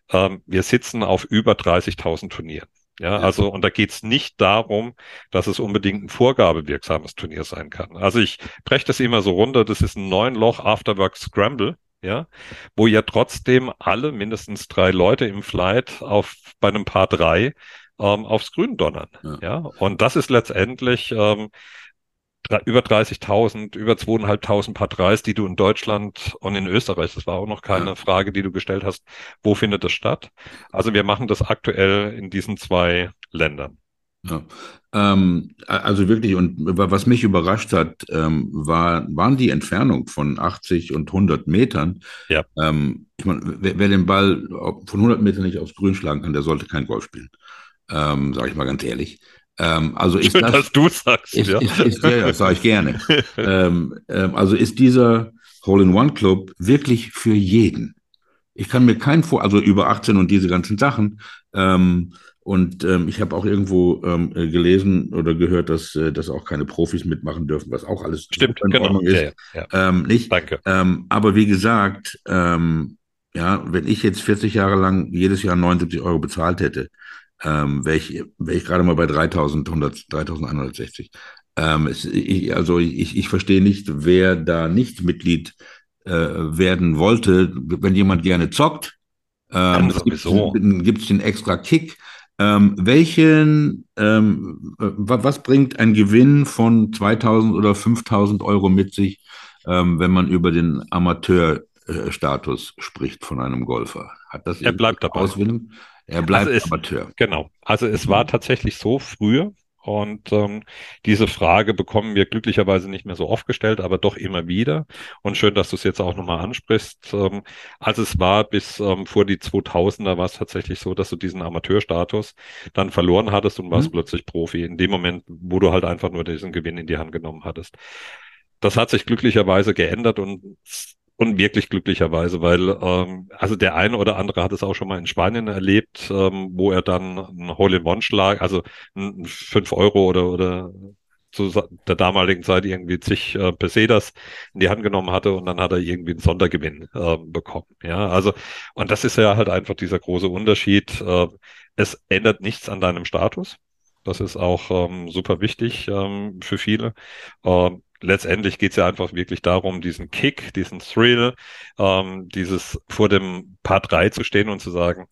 Ähm, wir sitzen auf über 30.000 Turnieren. Ja, also, und da geht's nicht darum, dass es unbedingt ein vorgabewirksames Turnier sein kann. Also ich breche das immer so runter, das ist ein neun Loch Afterwork Scramble, ja, wo ja trotzdem alle mindestens drei Leute im Flight auf bei einem Paar drei ähm, aufs Grün donnern. Ja. ja. Und das ist letztendlich ähm, über 30.000, über 2.500 Paar 3 die du in Deutschland und in Österreich, das war auch noch keine. Frage, die du gestellt hast, wo findet das statt? Also wir machen das aktuell in diesen zwei Ländern. Ja. Ähm, also wirklich, und was mich überrascht hat, ähm, war, waren die Entfernung von 80 und 100 Metern. Ja. Ähm, ich meine, wer, wer, den Ball von 100 Metern nicht aufs Grün schlagen kann, der sollte kein Golf spielen. Ähm, Sage ich mal ganz ehrlich. Ähm, also ist Schön, das, dass du sagst. Ist, ja, ist, ist, ja, ja sage ich gerne. ähm, ähm, also ist dieser Hole-in-One-Club wirklich für jeden. Ich kann mir keinen vor, also über 18 und diese ganzen Sachen. Ähm, und ähm, ich habe auch irgendwo ähm, äh, gelesen oder gehört, dass, äh, dass auch keine Profis mitmachen dürfen, was auch alles Stimmt, in genau. ist. Ja, ja. Nicht? Danke. Aber wie gesagt, ja, wenn ich jetzt 40 Jahre lang jedes Jahr 79 Euro bezahlt hätte, ähm, wäre ich, wär ich gerade mal bei 3.160. Ähm, es, ich, also ich, ich verstehe nicht, wer da nicht Mitglied äh, werden wollte. Wenn jemand gerne zockt, ähm, gibt es den extra Kick. Ähm, welchen, ähm, was bringt ein Gewinn von 2000 oder 5000 Euro mit sich, ähm, wenn man über den Amateurstatus spricht von einem Golfer? Hat das er bleibt dabei. Auswirkungen? Er bleibt also es, Amateur. Genau. Also es war tatsächlich so früher, und ähm, diese Frage bekommen wir glücklicherweise nicht mehr so oft gestellt, aber doch immer wieder. Und schön, dass du es jetzt auch nochmal ansprichst. Ähm, als es war bis ähm, vor die 2000er war es tatsächlich so, dass du diesen Amateurstatus dann verloren hattest und warst mhm. plötzlich Profi. In dem Moment, wo du halt einfach nur diesen Gewinn in die Hand genommen hattest. Das hat sich glücklicherweise geändert und und wirklich glücklicherweise, weil ähm, also der eine oder andere hat es auch schon mal in Spanien erlebt, ähm, wo er dann einen Hole-in-One-Schlag, also ein 5 Euro oder oder zu der damaligen Zeit irgendwie zig äh, Pesetas in die Hand genommen hatte und dann hat er irgendwie einen Sondergewinn äh, bekommen. Ja, also und das ist ja halt einfach dieser große Unterschied. Äh, es ändert nichts an deinem Status. Das ist auch ähm, super wichtig ähm, für viele. Ähm, letztendlich geht es ja einfach wirklich darum, diesen Kick, diesen Thrill, ähm, dieses vor dem Part 3 zu stehen und zu sagen,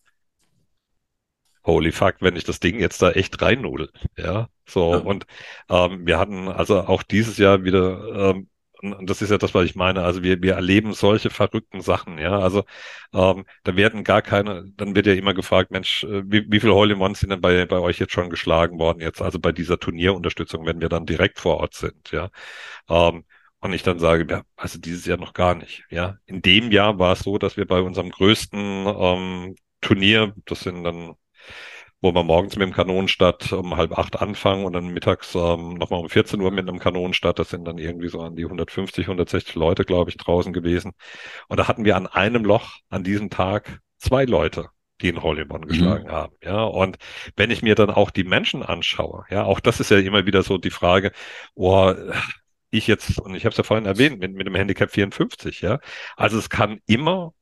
holy fuck, wenn ich das Ding jetzt da echt reinnudel. Ja, so. Ja. Und ähm, wir hatten also auch dieses Jahr wieder ähm, und das ist ja das, was ich meine. Also wir, wir erleben solche verrückten Sachen, ja. Also ähm, da werden gar keine, dann wird ja immer gefragt, Mensch, äh, wie, wie viele Hole-in-Ones sind denn bei, bei euch jetzt schon geschlagen worden jetzt? Also bei dieser Turnierunterstützung, wenn wir dann direkt vor Ort sind, ja. Ähm, und ich dann sage, ja, also dieses Jahr noch gar nicht, ja. In dem Jahr war es so, dass wir bei unserem größten ähm, Turnier, das sind dann wo wir morgens mit dem Kanonenstart um halb acht anfangen und dann mittags ähm, nochmal um 14 Uhr mit einem Kanonenstart. Das sind dann irgendwie so an die 150, 160 Leute, glaube ich, draußen gewesen. Und da hatten wir an einem Loch an diesem Tag zwei Leute die in Hollywood mhm. geschlagen haben. Ja, und wenn ich mir dann auch die Menschen anschaue, ja, auch das ist ja immer wieder so die Frage, oh, ich jetzt, und ich habe es ja vorhin erwähnt, mit, mit dem Handicap 54, ja. Also es kann immer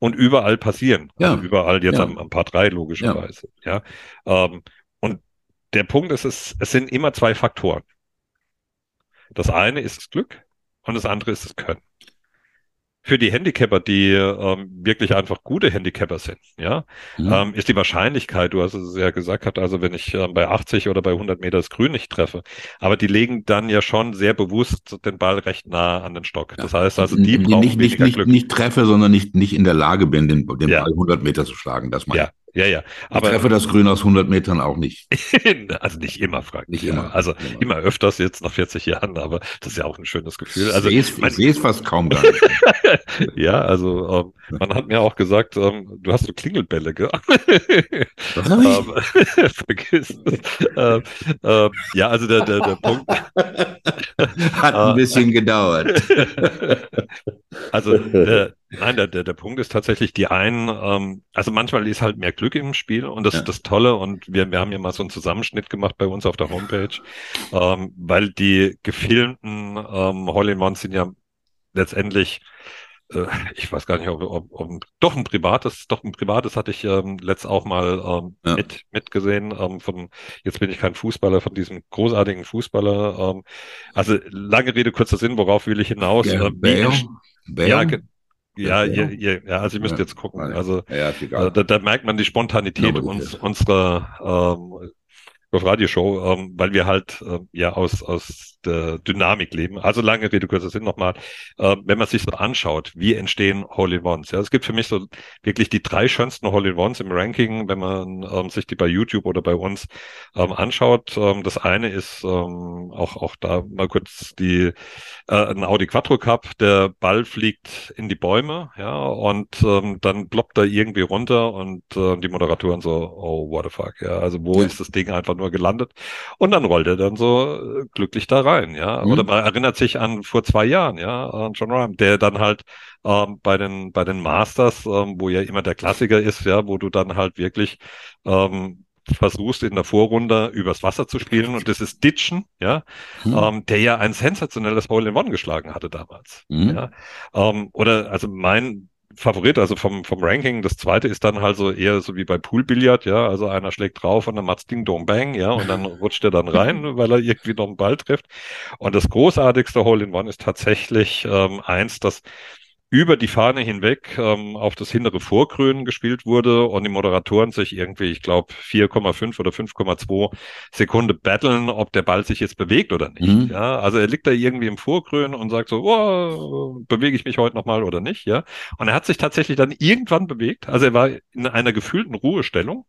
und überall passieren. Ja. Also überall jetzt ja. am, am Part 3 logischerweise. Ja. ja. Ähm, und der Punkt ist, es, es sind immer zwei Faktoren. Das eine ist das Glück und das andere ist das Können für die Handicapper, die ähm, wirklich einfach gute Handicapper sind, ja, mhm. ähm, ist die Wahrscheinlichkeit, du hast es ja gesagt, hat also wenn ich ähm, bei 80 oder bei 100 Meter das Grün nicht treffe, aber die legen dann ja schon sehr bewusst den Ball recht nah an den Stock. Das heißt also, die brauchen nicht, nicht, nicht, nicht treffe, sondern nicht, nicht in der Lage bin, den, den ja. Ball 100 Meter zu schlagen. Das meine ja. Ja, ja. Aber ich treffe das Grün aus 100 Metern auch nicht. also nicht immer, Frank. Nicht immer. Ja, also immer. immer. öfters jetzt nach 40 Jahren, aber das ist ja auch ein schönes Gefühl. Also ich sehe es fast kaum gar nicht. ja, also ähm, man hat mir auch gesagt, ähm, du hast so Klingelbälle, gell? Was hab ich? Ähm, vergiss es. Ähm, ähm, ja, also der, der, der Punkt. hat ein bisschen gedauert. also der, Nein, der, der, der Punkt ist tatsächlich die einen, ähm, also manchmal ist halt mehr Glück im Spiel und das ja. ist das Tolle und wir, wir haben ja mal so einen Zusammenschnitt gemacht bei uns auf der Homepage, ähm, weil die gefilmten ähm, Hole-in-Ones sind ja letztendlich äh, ich weiß gar nicht, ob, ob, ob doch ein privates, doch ein privates hatte ich ähm, letzt auch mal ähm, ja. mit mitgesehen. Ähm, von jetzt bin ich kein Fußballer, von diesem großartigen Fußballer. Ähm, also lange Rede kurzer Sinn, worauf will ich hinaus? Ja, äh, Bale, Bale. Ja, Ja, ihr, ihr, ja, also ich müsste ja, jetzt gucken. Also ja, äh, da, da, merkt man die Spontanität uns, unserer ähm, Radioshow, ähm, weil wir halt äh, ja aus, aus der Dynamik leben. Also lange Rede, kurzer Sinn nochmal. Äh, wenn man sich so anschaut, wie entstehen Hole-in-Ones? Ja, es gibt für mich so wirklich die drei schönsten Hole-in-Ones im Ranking, wenn man ähm, sich die bei YouTube oder bei uns ähm, anschaut. Ähm, das eine ist ähm, auch, auch da mal kurz die, äh, ein Audi Quattro Cup. Der Ball fliegt in die Bäume, ja, und ähm, dann ploppt er irgendwie runter und äh, die Moderatoren so, oh, what the fuck, ja, also wo ja. ist das Ding einfach nur gelandet? Und dann rollt er dann so äh, glücklich da rein, ja. Mhm. Oder man erinnert sich an vor zwei Jahren, ja, an John Rahm, der dann halt ähm, bei den bei den Masters, ähm, wo ja immer der Klassiker ist, ja, wo du dann halt wirklich ähm, versuchst in der Vorrunde übers Wasser zu spielen und das ist Ditchen, ja, mhm. ähm, der ja ein sensationelles Hole in One geschlagen hatte damals. Mhm. Ja. Ähm, oder also mein Favorit, also vom, vom Ranking. Das zweite ist dann halt so eher so wie bei Poolbillard, ja. Also einer schlägt drauf und dann macht's Ding Dong Bang, ja, und dann rutscht er dann rein, weil er irgendwie noch einen Ball trifft. Und das großartigste Hole in One ist tatsächlich ähm, eins, das über die Fahne hinweg ähm, auf das hintere Vorgrün gespielt wurde und die Moderatoren sich irgendwie, ich glaube, 4,5 oder 5,2 Sekunde battlen, ob der Ball sich jetzt bewegt oder nicht. Mhm. Ja, also er liegt da irgendwie im Vorgrün und sagt so, oh, bewege ich mich heute nochmal oder nicht, ja. Und er hat sich tatsächlich dann irgendwann bewegt. Also er war in einer gefühlten Ruhestellung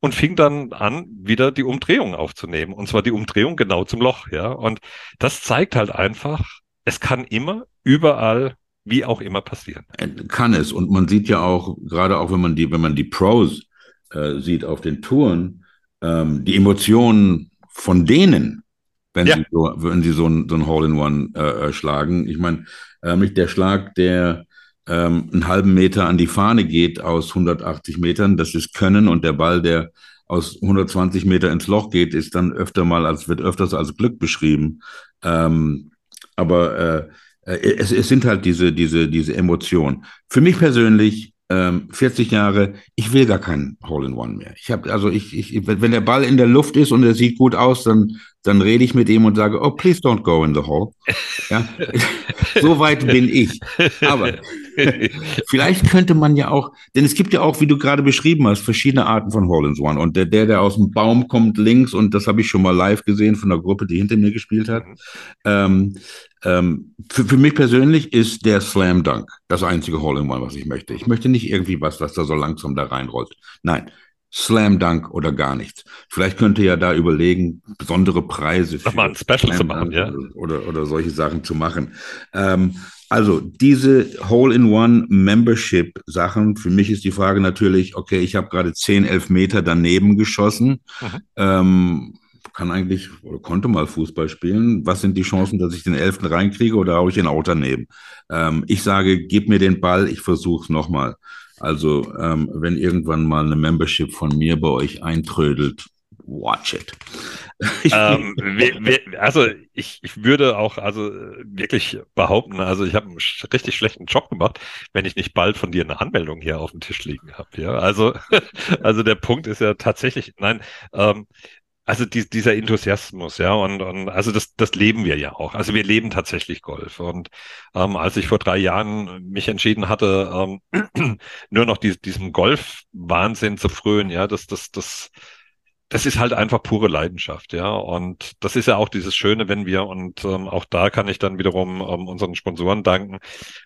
und fing dann an, wieder die Umdrehung aufzunehmen. Und zwar die Umdrehung genau zum Loch, ja. Und das zeigt halt einfach, es kann immer überall wie auch immer passieren. Äh, kann es. Und man sieht ja auch, gerade auch wenn man die, wenn man die Pros äh, sieht auf den Touren, ähm, die Emotionen von denen, wenn ja. sie so, wenn sie so ein, so ein Hole-in-One äh, äh, schlagen. Ich meine, äh, nicht der Schlag, der ähm, einen halben Meter an die Fahne geht aus 180 Metern, das ist Können und der Ball, der aus 120 Meter ins Loch geht, ist dann öfter mal als wird öfters als Glück beschrieben. Ähm, aber äh, es, es sind halt diese, diese, diese Emotionen. Für mich persönlich, ähm, 40 Jahre, ich will gar keinen Hole-in-One mehr. Ich habe, also ich, ich, wenn der Ball in der Luft ist und er sieht gut aus, dann, dann rede ich mit ihm und sage, oh, please don't go in the hole. Ja, so weit bin ich. Aber vielleicht könnte man ja auch, denn es gibt ja auch, wie du gerade beschrieben hast, verschiedene Arten von Hole-in-One. Und der, der, der aus dem Baum kommt links, und das habe ich schon mal live gesehen von der Gruppe, die hinter mir gespielt hat. Mhm. Ähm, ähm, für, für mich persönlich ist der Slam Dunk das einzige Hole-in-One, was ich möchte. Ich möchte nicht irgendwie was, was da so langsam da reinrollt. Nein, Slam Dunk oder gar nichts. Vielleicht könnte ja da überlegen, besondere Preise für Nochmal ein Special Slam zu machen, ja. Oder, oder solche Sachen zu machen. Ähm, also diese Hole-in-One-Membership-Sachen, für mich ist die Frage natürlich, okay, ich habe gerade 10, 11 Meter daneben geschossen. Mhm. Ähm, kann eigentlich oder konnte mal Fußball spielen. Was sind die Chancen, dass ich den Elften reinkriege oder habe ich den Outer neben? Ähm, ich sage, gib mir den Ball, ich versuche es nochmal. Also, ähm, wenn irgendwann mal eine Membership von mir bei euch eintrödelt, watch it. ähm, wir, wir, also ich, ich würde auch also wirklich behaupten, also ich habe einen richtig schlechten Job gemacht, wenn ich nicht bald von dir eine Anmeldung hier auf dem Tisch liegen habe. Ja, also also der Punkt ist ja tatsächlich, nein, ähm, also die, dieser Enthusiasmus, ja, und, und also das, das leben wir ja auch. Also wir leben tatsächlich Golf. Und ähm, als ich vor drei Jahren mich entschieden hatte, ähm, nur noch die, diesem Golf-Wahnsinn zu frönen, ja, das, das, das, das ist halt einfach pure Leidenschaft, ja. Und das ist ja auch dieses Schöne, wenn wir, und ähm, auch da kann ich dann wiederum ähm, unseren Sponsoren danken,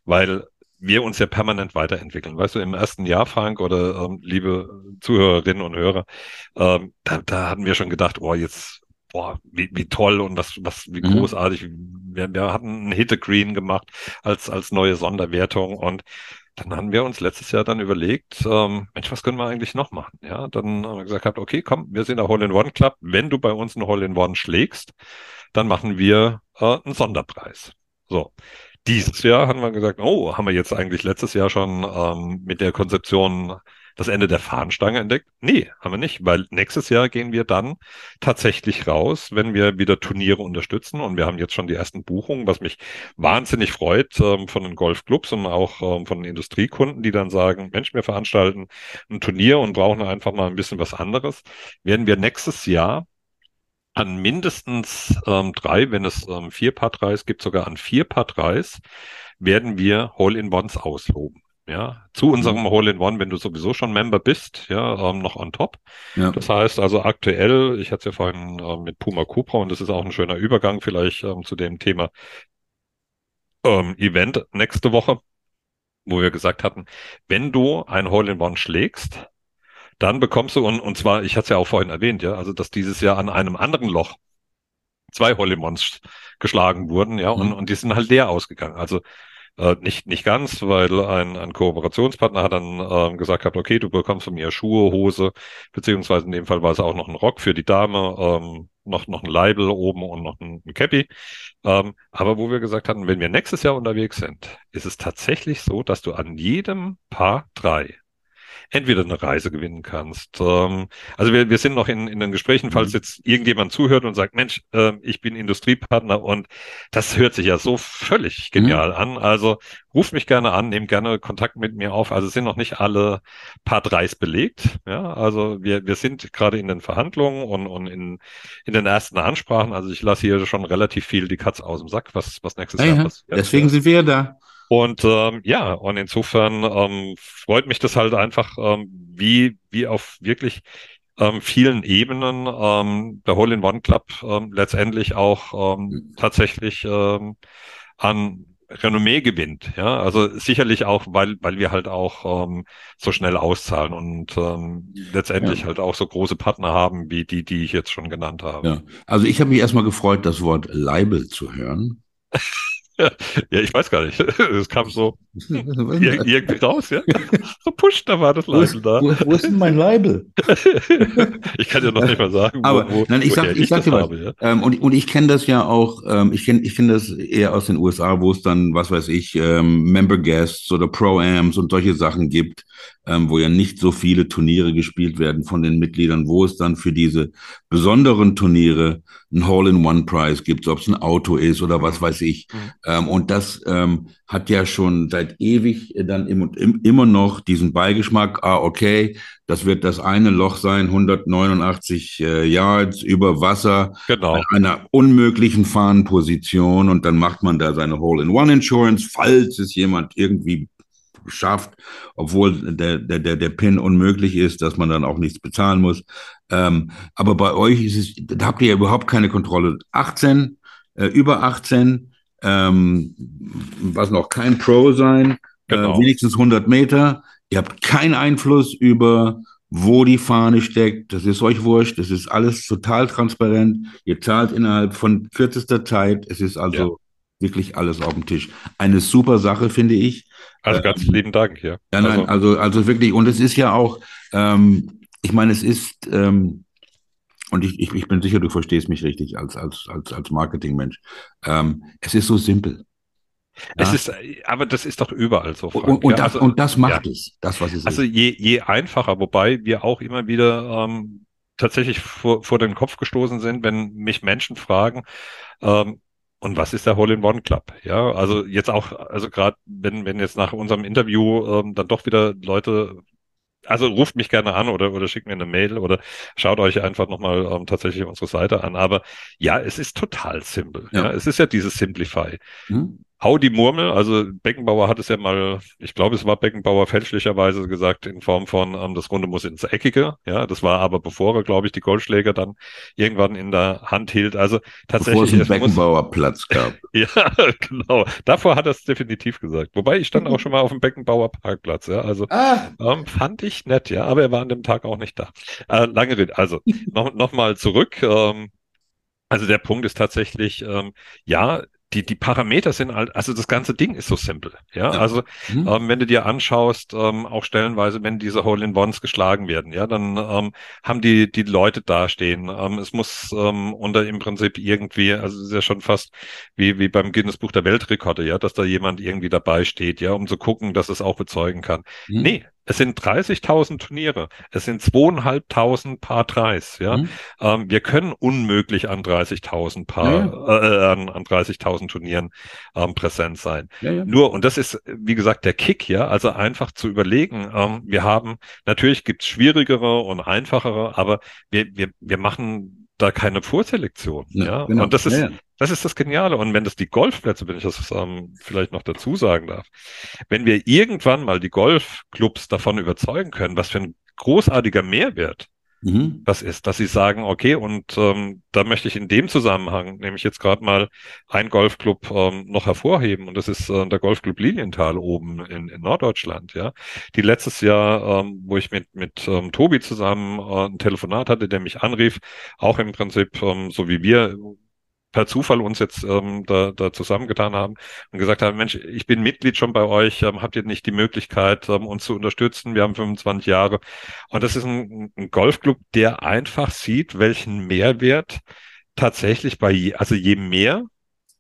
weil wir uns ja permanent weiterentwickeln. Weißt du, im ersten Jahr, Frank, oder ähm, liebe Zuhörerinnen und Hörer, ähm, da, da hatten wir schon gedacht, oh, jetzt, boah, wie, wie toll und was, was, wie mhm. großartig. Wir, wir hatten einen Hitte Green gemacht als, als neue Sonderwertung und dann haben wir uns letztes Jahr dann überlegt, ähm, Mensch, was können wir eigentlich noch machen? Ja, dann haben wir gesagt, okay, komm, wir sind der Hole-in-One Club. Wenn du bei uns einen Hole-in-One schlägst, dann machen wir äh, einen Sonderpreis. So. Dieses Jahr haben wir gesagt, oh, haben wir jetzt eigentlich letztes Jahr schon ähm, mit der Konzeption das Ende der Fahnenstange entdeckt? Nee, haben wir nicht, weil nächstes Jahr gehen wir dann tatsächlich raus, wenn wir wieder Turniere unterstützen und wir haben jetzt schon die ersten Buchungen, was mich wahnsinnig freut ähm, von den Golfclubs und auch ähm, von den Industriekunden, die dann sagen, Mensch, wir veranstalten ein Turnier und brauchen einfach mal ein bisschen was anderes, werden wir nächstes Jahr an mindestens ähm, drei, wenn es ähm, vier Part 3 gibt sogar an vier Part 3 werden wir Hole-in-Ones ausloben. Ja, zu unserem Hole-in-One, wenn du sowieso schon Member bist, ja, ähm, noch on top. Ja. Das heißt also aktuell, ich hatte es ja vorhin äh, mit Puma Cupra und das ist auch ein schöner Übergang vielleicht ähm, zu dem Thema ähm, Event nächste Woche, wo wir gesagt hatten, wenn du ein Hole-in-One schlägst, dann bekommst du, und, und zwar, ich hatte es ja auch vorhin erwähnt, ja, also dass dieses Jahr an einem anderen Loch zwei Hole-in-Ones geschlagen wurden, ja, und, Mhm. und die sind halt leer ausgegangen. Also äh, nicht, nicht ganz, weil ein, ein Kooperationspartner hat dann ähm, gesagt gehabt, okay, du bekommst von mir Schuhe, Hose, beziehungsweise in dem Fall war es auch noch ein Rock für die Dame, ähm, noch, noch ein Leibel oben und noch ein, ein Cappy. Ähm, aber wo wir gesagt hatten, wenn wir nächstes Jahr unterwegs sind, ist es tatsächlich so, dass du an jedem Paar drei entweder eine Reise gewinnen kannst. Ähm, also wir, wir sind noch in, in den Gesprächen, falls Mhm. jetzt irgendjemand zuhört und sagt, Mensch, äh, ich bin Industriepartner und das hört sich ja so völlig genial an. Also ruft mich gerne an, nehmt gerne Kontakt mit mir auf. Also es sind noch nicht alle Paar Dreis belegt. Ja, also wir, wir sind gerade in den Verhandlungen und, und in, in den ersten Ansprachen. Also ich lasse hier schon relativ viel die Katze aus dem Sack, was, was nächstes Ja, Jahr ja. passiert. Deswegen sind wir ja da. Und ähm, ja, und insofern ähm, freut mich das halt einfach, ähm, wie, wie auf wirklich ähm, vielen Ebenen ähm, der Hole-in-One Club ähm, letztendlich auch ähm, tatsächlich ähm, an Renommee gewinnt. Ja, also sicherlich auch, weil, weil wir halt auch ähm, so schnell auszahlen und ähm, letztendlich Ja. halt auch so große Partner haben, wie die, die ich jetzt schon genannt habe. Ja. Also ich habe mich erstmal gefreut, das Wort Leibel zu hören. Ja, ich weiß gar nicht. Es kam so ir irgendwie raus, ja. So push, da war das Label da. wo, wo ist denn mein Leibel? Ich kann dir noch nicht mal sagen, Aber wo, nein, ich sag, ich sag das dir was. habe, ja. Ähm, und, und ich kenne das ja auch, ähm, ich kenne ich kenn das eher aus den USA, wo es dann, was weiß ich, ähm, Member Guests oder Pro-Ams und solche Sachen gibt, ähm, wo ja nicht so viele Turniere gespielt werden von den Mitgliedern, wo es dann für diese besonderen Turniere ein Hole-in-One-Prize gibt, ob es ein Auto ist oder was weiß ich. Mhm. Ähm, und das ähm, hat ja schon seit ewig dann im, im, immer noch diesen Beigeschmack, ah, okay, das wird das eine Loch sein, 189 äh, Yards über Wasser, Genau. an einer unmöglichen Fahnenposition und dann macht man da seine Hole-in-One-Insurance, falls es jemand irgendwie schafft, obwohl der, der, der, der Pin unmöglich ist, dass man dann auch nichts bezahlen muss. Ähm, aber bei euch ist es, da habt ihr ja überhaupt keine Kontrolle. 18, äh, über 18, ähm, was noch kein Pro sein, Genau. äh, wenigstens 100 Meter. Ihr habt keinen Einfluss über wo die Fahne steckt, das ist euch wurscht, das ist alles total transparent. Ihr zahlt innerhalb von kürzester Zeit. Es ist also wirklich alles auf dem Tisch. Eine super Sache, finde ich. Also ganz lieben Dank, ja. Ja, nein, Also, also, also wirklich, und es ist ja auch, ähm, ich meine, es ist, ähm, und ich, ich, ich bin sicher, du verstehst mich richtig als, als, als, als Marketingmensch. Ähm, es ist so simpel. es ja. ist, aber das ist doch überall so, Frank. Und, und, ja, das, also, und das macht ja. es, das, was es Also je, je einfacher, wobei wir auch immer wieder ähm, tatsächlich vor, vor den Kopf gestoßen sind, wenn mich Menschen fragen, ähm, und was ist der Hole-in-One Club? Ja, also jetzt auch, also gerade wenn, wenn jetzt nach unserem Interview ähm, dann doch wieder Leute, also ruft mich gerne an oder, oder schickt mir eine Mail oder schaut euch einfach nochmal ähm, tatsächlich unsere Seite an. Aber ja, es ist total simpel. Ja. Ja, es ist ja dieses Simplify. Hm? Hau die Murmel, also Beckenbauer hat es ja mal, ich glaube, es war Beckenbauer fälschlicherweise gesagt in Form von, ähm, das Runde muss ins Eckige. Ja, das war aber bevor er, glaube ich, die Goldschläger dann irgendwann in der Hand hielt. Also Bevor es tatsächlich, einen es muss, Beckenbauer Platz gab. ja, genau. Davor hat er es definitiv gesagt. Wobei ich stand auch schon mal auf dem Beckenbauer Parkplatz. Ja, also Ah, ähm, fand ich nett, ja, aber er war an dem Tag auch nicht da. Äh, lange Rede. Also noch, noch mal zurück. Ähm, also der Punkt ist tatsächlich, ähm, ja, die, die Parameter sind halt, also das ganze Ding ist so simpel. Ja, Ja. also hm? ähm, wenn du dir anschaust, ähm, auch stellenweise, wenn diese Hole-in-Ones geschlagen werden, ja, dann ähm, haben die die Leute dastehen. Ähm, es muss ähm, unter im Prinzip irgendwie, also es ist ja schon fast wie wie beim Guinness Buch der Weltrekorde, ja, dass da jemand irgendwie dabei steht, ja, um zu gucken, dass es auch bezeugen kann. Hm? Nee, es sind 30.000 Turniere, es sind zweieinhalbtausend Paar Dreis, ja. Hm? Ähm, wir können unmöglich an 30.000 Paar, äh, an, an 30.000 Turnieren ähm, präsent sein. Ja, ja. Nur, und das ist, wie gesagt, der Kick, ja, also einfach zu überlegen, ähm, wir haben, natürlich gibt's schwierigere und einfachere, aber wir, wir, wir machen da keine Vorselektion, Ja, ja, genau. und das ist, Ja, ja. Das ist das Geniale. Und wenn das die Golfplätze, wenn ich das ähm, vielleicht noch dazu sagen darf, wenn wir irgendwann mal die Golfclubs davon überzeugen können, was für ein großartiger Mehrwert mhm. das ist, dass sie sagen, okay, und ähm, da möchte ich in dem Zusammenhang nämlich jetzt gerade mal einen Golfclub ähm, noch hervorheben und das ist äh, der Golfclub Lilienthal oben in, in Norddeutschland, ja, die letztes Jahr, ähm, wo ich mit mit ähm, Tobi zusammen äh, ein Telefonat hatte, der mich anrief, auch im Prinzip ähm, so wie wir per Zufall uns jetzt ähm, da, da zusammengetan haben und gesagt haben, Mensch, ich bin Mitglied schon bei euch, ähm, habt ihr nicht die Möglichkeit, ähm, uns zu unterstützen? Wir haben 25 Jahre. Und das ist ein, ein Golfclub, der einfach sieht, welchen Mehrwert tatsächlich bei, je, also je mehr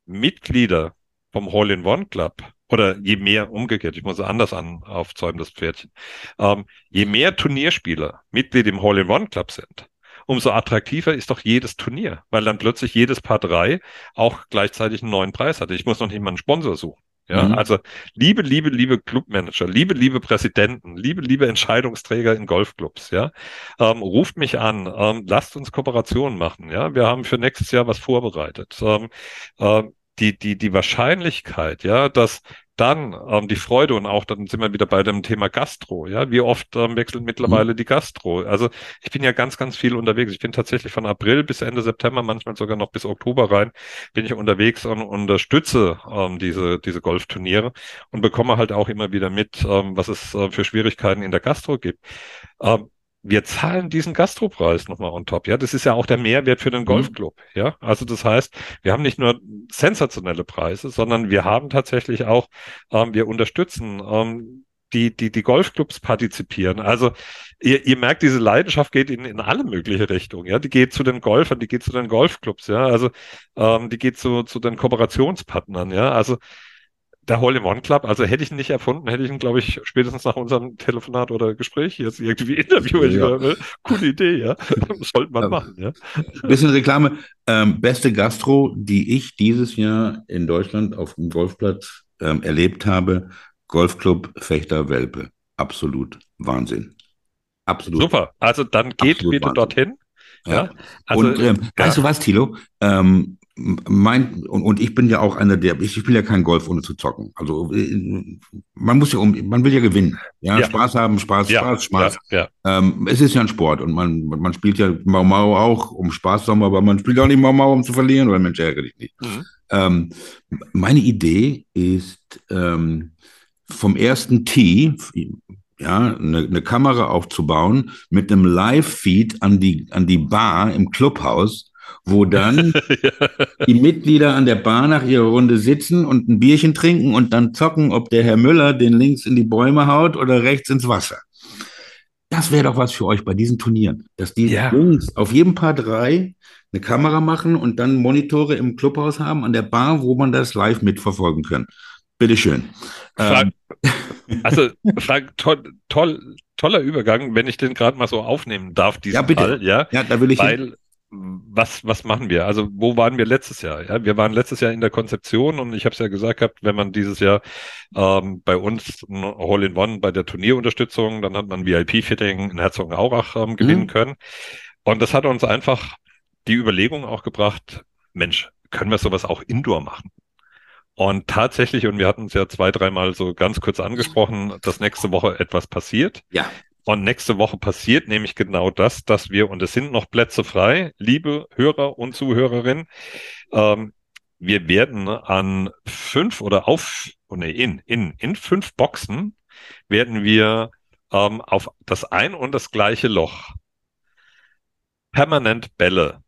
Mitglieder vom Hall-in-One-Club oder je mehr umgekehrt, ich muss anders an aufzäumen, das Pferdchen, ähm, je mehr Turnierspieler Mitglied im Hall-in-One-Club sind, umso attraktiver ist doch jedes Turnier, weil dann plötzlich jedes Paar drei auch gleichzeitig einen neuen Preis hat. Ich muss noch nicht mal einen Sponsor suchen. Ja, mhm. also liebe, liebe, liebe Clubmanager, liebe, liebe Präsidenten, liebe, liebe Entscheidungsträger in Golfclubs, ja, ähm, ruft mich an, ähm, lasst uns Kooperationen machen, ja, wir haben für nächstes Jahr was vorbereitet. Ähm, äh, die, die, die Wahrscheinlichkeit, ja, dass dann ähm, die Freude und auch dann sind wir wieder bei dem Thema Gastro. Ja, wie oft ähm, wechselt mittlerweile mhm. die Gastro? Also ich bin ja ganz, ganz viel unterwegs. Ich bin tatsächlich von April bis Ende September, manchmal sogar noch bis Oktober rein, bin ich unterwegs und unterstütze ähm, diese diese Golfturniere und bekomme halt auch immer wieder mit, ähm, was es äh, für Schwierigkeiten in der Gastro gibt. Ähm, wir zahlen diesen Gastropreis nochmal on top. Ja, das ist ja auch der Mehrwert für den mhm. Golfclub. Ja, also das heißt, wir haben nicht nur sensationelle Preise, sondern wir haben tatsächlich auch, ähm, wir unterstützen ähm, die, die, die Golfclubs partizipieren. Also ihr, ihr merkt, diese Leidenschaft geht in, in alle mögliche Richtungen. Ja, die geht zu den Golfern, die geht zu den Golfclubs. Ja, also ähm, die geht zu, zu den Kooperationspartnern. Ja, also der Hole-in-One-Club, also hätte ich ihn nicht erfunden, hätte ich ihn, glaube ich, spätestens nach unserem Telefonat oder Gespräch jetzt irgendwie interviewen. Ja. Ja. Coole Idee, ja. Sollte man machen, ja. Bisschen Reklame. Ähm, beste Gastro, die ich dieses Jahr in Deutschland auf dem Golfplatz ähm, erlebt habe, Golfclub Fechter Welpe. Absolut Wahnsinn. Absolut. Super. Also dann geht Absolut bitte Wahnsinn. dorthin. Ja. ja. Also, und ähm, weißt du was, Thilo? Ähm, mein, und, und ich bin ja auch einer der, ich spiele ja kein Golf ohne zu zocken. Also äh, man muss ja um, man will ja gewinnen. Ja, ja. Spaß haben, Spaß, ja. Spaß, Spaß. Ja. Ähm, es ist ja ein Sport und man, man spielt ja Mau Mau auch, um Spaß zu haben, aber man spielt auch nicht Mau Mau, um zu verlieren, oder Mensch, ärgere dich nicht. Mhm. Ähm, meine Idee ist, ähm, vom ersten Tee, ja, eine, eine Kamera aufzubauen mit einem Live-Feed an die, an die Bar im Clubhaus wo dann die Mitglieder an der Bar nach ihrer Runde sitzen und ein Bierchen trinken und dann zocken, ob der Herr Müller den links in die Bäume haut oder rechts ins Wasser. Das wäre doch was für euch bei diesen Turnieren, dass die ja. Jungs auf jedem Paar drei eine Kamera machen und dann Monitore im Clubhaus haben an der Bar, wo man das live mitverfolgen kann. Bitteschön. Frank, ähm. Also, Frank, toll, toll, toller Übergang, wenn ich den gerade mal so aufnehmen darf, diesen ja, bitte. Fall, ja, ja da will ich weil, hin was, was machen wir? Also wo waren wir letztes Jahr? Ja, wir waren letztes Jahr in der Konzeption und ich habe es ja gesagt gehabt, wenn man dieses Jahr ähm, bei uns ein Hall-in-One bei der Turnierunterstützung, dann hat man VIP-Fitting in Herzogenaurach ähm, gewinnen mhm. können. Und das hat uns einfach die Überlegung auch gebracht, Mensch, können wir sowas auch indoor machen? Und tatsächlich, und wir hatten es ja zwei, dreimal so ganz kurz angesprochen, dass nächste Woche etwas passiert. Ja. Und nächste Woche passiert nämlich genau das, dass wir, und es sind noch Plätze frei, liebe Hörer und Zuhörerinnen, ähm, wir werden an fünf oder auf, oh nee, in, in, in fünf Boxen werden wir ähm, auf das ein und das gleiche Loch permanent Bälle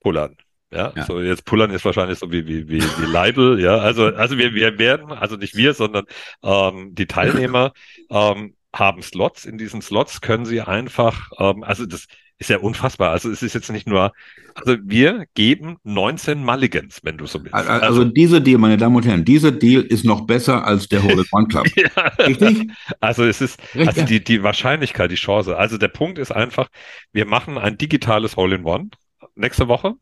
pullern. Ja, ja, so jetzt pullern ist wahrscheinlich so wie, wie, wie, wie Leibel, ja. Also, also wir, wir werden, also nicht wir, sondern ähm, die Teilnehmer ähm, haben Slots. In diesen Slots können sie einfach, ähm, also das ist ja unfassbar. Also es ist jetzt nicht nur, also wir geben 19 Mulligans, wenn du so willst. Also, also dieser Deal, meine Damen und Herren, dieser Deal ist noch besser als der Hole One Club. ja. Richtig? Also es ist, Richtig? also die, die Wahrscheinlichkeit, die Chance. Also der Punkt ist einfach, wir machen ein digitales Hole in One nächste Woche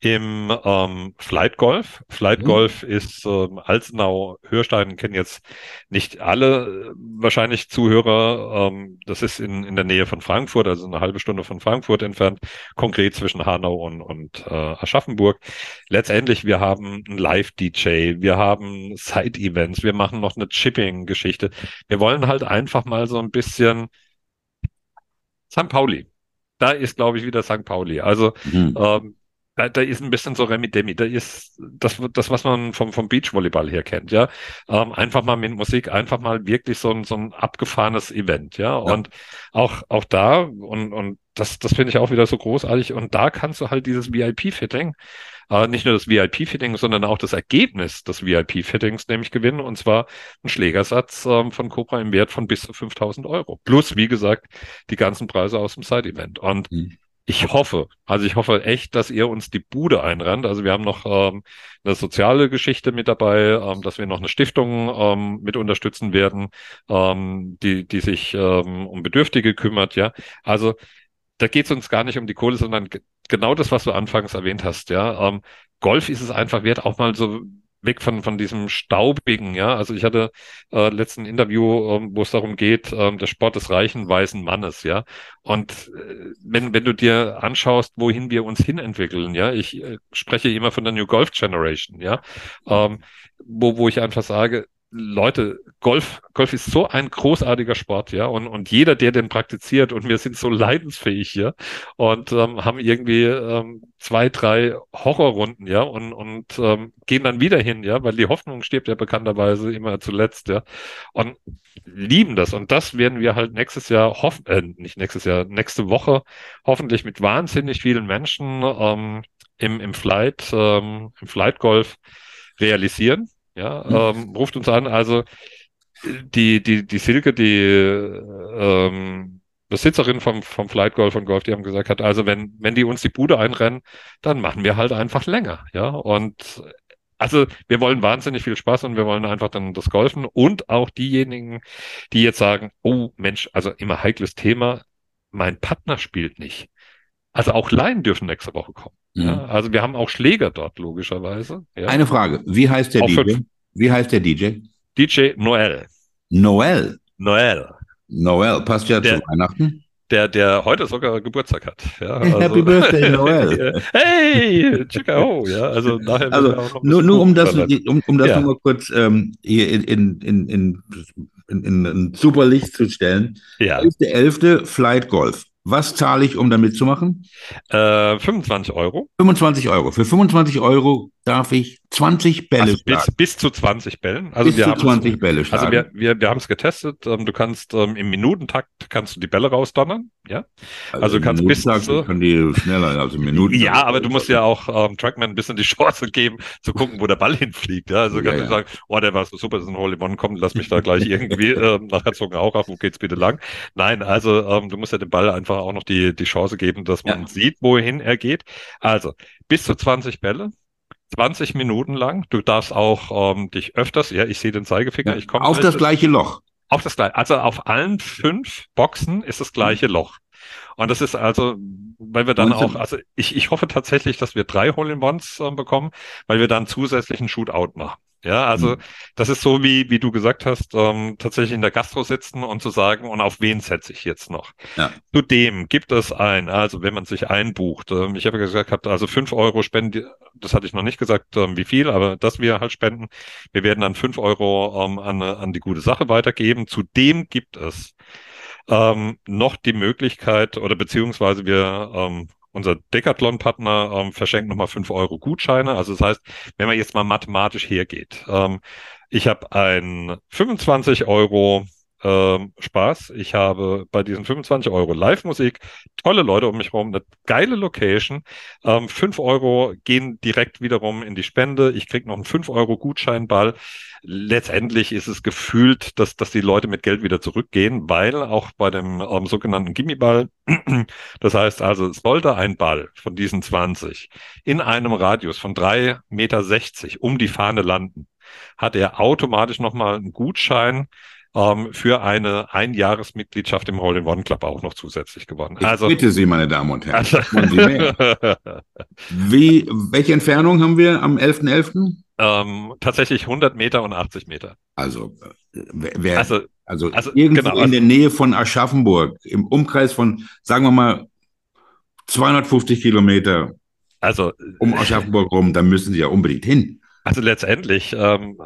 im ähm, Flight Golf. Flight mhm. Golf ist ähm, Alzenau, Hörstein kennen jetzt nicht alle äh, wahrscheinlich Zuhörer. Ähm, das ist in, in der Nähe von Frankfurt, also eine halbe Stunde von Frankfurt entfernt, konkret zwischen Hanau und, und äh, Aschaffenburg. Letztendlich, wir haben ein Live-DJ, wir haben Side-Events, wir machen noch eine Chipping-Geschichte. Wir wollen halt einfach mal so ein bisschen St. Pauli. Da ist, glaube ich, wieder St. Pauli. Also mhm. ähm, da, da ist ein bisschen so Remi Demi. Da ist das, das was man vom, vom Beachvolleyball her kennt, ja. Ähm, einfach mal mit Musik, einfach mal wirklich so ein, so ein abgefahrenes Event, ja. ja. Und auch, auch da, und, und das, das finde ich auch wieder so großartig. Und da kannst du halt dieses VIP-Fitting, äh, nicht nur das VIP-Fitting, sondern auch das Ergebnis des VIP-Fittings nämlich gewinnen. Und zwar ein Schlägersatz ähm, von Cobra im Wert von bis zu 5000 Euro. Plus, wie gesagt, die ganzen Preise aus dem Side-Event. Und mhm ich hoffe, also ich hoffe echt, dass ihr uns die Bude einrennt. Also wir haben noch ähm, eine soziale Geschichte mit dabei, ähm, dass wir noch eine Stiftung ähm, mit unterstützen werden, ähm, die, die sich ähm, um Bedürftige kümmert, ja. Also da geht es uns gar nicht um die Kohle, sondern genau das, was du anfangs erwähnt hast, ja. Ähm, Golf ist es einfach wert, auch mal so weg von, von diesem Staubigen, ja. Also ich hatte äh, letzten Interview, ähm, wo es darum geht, ähm, der Sport des reichen, weißen Mannes, ja. Und äh, wenn, wenn du dir anschaust, wohin wir uns hinentwickeln, ja, ich äh, spreche immer von der New Golf Generation, ja, ähm, wo, wo ich einfach sage, Leute, Golf, Golf ist so ein großartiger Sport, ja, und, und jeder, der den praktiziert, und wir sind so leidensfähig hier und ähm, haben irgendwie ähm, zwei, drei Horrorrunden, ja, und, und ähm, gehen dann wieder hin, ja, weil die Hoffnung stirbt ja bekannterweise immer zuletzt, ja, und lieben das. Und das werden wir halt nächstes Jahr hoffen, äh, nicht nächstes Jahr, nächste Woche hoffentlich mit wahnsinnig vielen Menschen ähm, im, im Flight, ähm, im Flight Golf realisieren. Ja, ähm, ruft uns an. Also die, die, die Silke, die ähm, Besitzerin vom, vom Flight Golf und Golf, die haben gesagt hat, also wenn, wenn die uns die Bude einrennen, dann machen wir halt einfach länger. Ja, und also wir wollen wahnsinnig viel Spaß und wir wollen einfach dann das Golfen und auch diejenigen, die jetzt sagen, oh Mensch, also immer heikles Thema, mein Partner spielt nicht. Also auch Laien dürfen nächste Woche kommen. Mhm. Ja, also wir haben auch Schläger dort, logischerweise. Ja. Eine Frage. Wie heißt der auch DJ? Wie heißt der DJ? DJ Noel. Noel. Noel. Noel passt ja der, zu Weihnachten. Der, der heute sogar Geburtstag hat. Ja, also, Happy Birthday, Noel. hey, Chicago. Ja, also nachher also, nur, nur um das, um, um das ja. nur mal kurz ähm, hier in, in, in, in, in, in ein super Licht zu stellen. Ja. 11.11. Flight Golf. Was zahle ich, um da mitzumachen? Äh, 25 Euro. 25 Euro. Für 25 Euro darf ich 20 Bälle also bis, bis zu 20 Bällen. Also bis wir zu 20 Bälle schlagen. Also wir, wir, wir haben es getestet. Ähm, du kannst ähm, im Minutentakt kannst du die Bälle rausdonnern. Ja. Also, also du kannst bis zu, können die schneller, also Minuten. Ja, aber du musst ja auch ähm, Trackman ein bisschen die Chance geben, zu gucken, wo der Ball hinfliegt. Ja. Also ja, kannst ja. du sagen, oh, der war so super, das ist ein Holy One, komm, lass mich da gleich irgendwie ähm, nach auch auf, wo geht's bitte lang? Nein, also ähm, du musst ja dem Ball einfach auch noch die, die Chance geben, dass man ja. sieht, wohin er geht. Also bis zu 20 Bälle 20 Minuten lang. Du darfst auch ähm, dich öfters, ja, ich sehe den Zeigefinger, ja, ich komme. Auf das gleiche Loch. Auf das gleiche. Also auf allen fünf Boxen ist das gleiche Loch. Und das ist also, weil wir dann auch, also ich, ich hoffe tatsächlich, dass wir drei Hole-in-Ones äh, bekommen, weil wir dann zusätzlichen Shootout machen. Ja, also mhm. das ist so, wie, wie du gesagt hast, ähm, tatsächlich in der Gastro sitzen und zu sagen, und auf wen setze ich jetzt noch? Ja. Zudem gibt es ein, also wenn man sich einbucht, ähm, ich habe gesagt, also fünf Euro spenden, das hatte ich noch nicht gesagt, ähm, wie viel, aber dass wir halt spenden. Wir werden dann fünf Euro ähm, an, an die gute Sache weitergeben. Zudem gibt es ähm, noch die Möglichkeit oder beziehungsweise wir ähm, unser Decathlon-Partner ähm, verschenkt nochmal fünf Euro Gutscheine. Also das heißt, wenn man jetzt mal mathematisch hergeht, ähm, ich habe ein 25 Euro ähm, Spaß. Ich habe bei diesen 25 Euro Live-Musik tolle Leute um mich herum, eine geile Location. Ähm, 5 Euro gehen direkt wiederum in die Spende. Ich krieg noch einen 5 Euro Gutscheinball. Letztendlich ist es gefühlt, dass, dass die Leute mit Geld wieder zurückgehen, weil auch bei dem ähm, sogenannten Gimmiball, das heißt also, sollte ein Ball von diesen 20 in einem Radius von 3,60 Meter um die Fahne landen, hat er automatisch nochmal einen Gutschein ähm, für eine Einjahresmitgliedschaft im Hole-in-One-Club auch noch zusätzlich gewonnen. Ich Also, bitte Sie, meine Damen und Herren. also wollen Sie mehr? Wie, welche Entfernung haben wir am 11.11.? ähm, tatsächlich 100 Meter und 80 Meter. Also, wer, wer- Also, also, also, irgendwo genau, in also- der Nähe von Aschaffenburg, im Umkreis von, sagen wir mal, 250 Kilometer also, um Aschaffenburg rum, da müssen Sie ja unbedingt hin. also letztendlich ähm,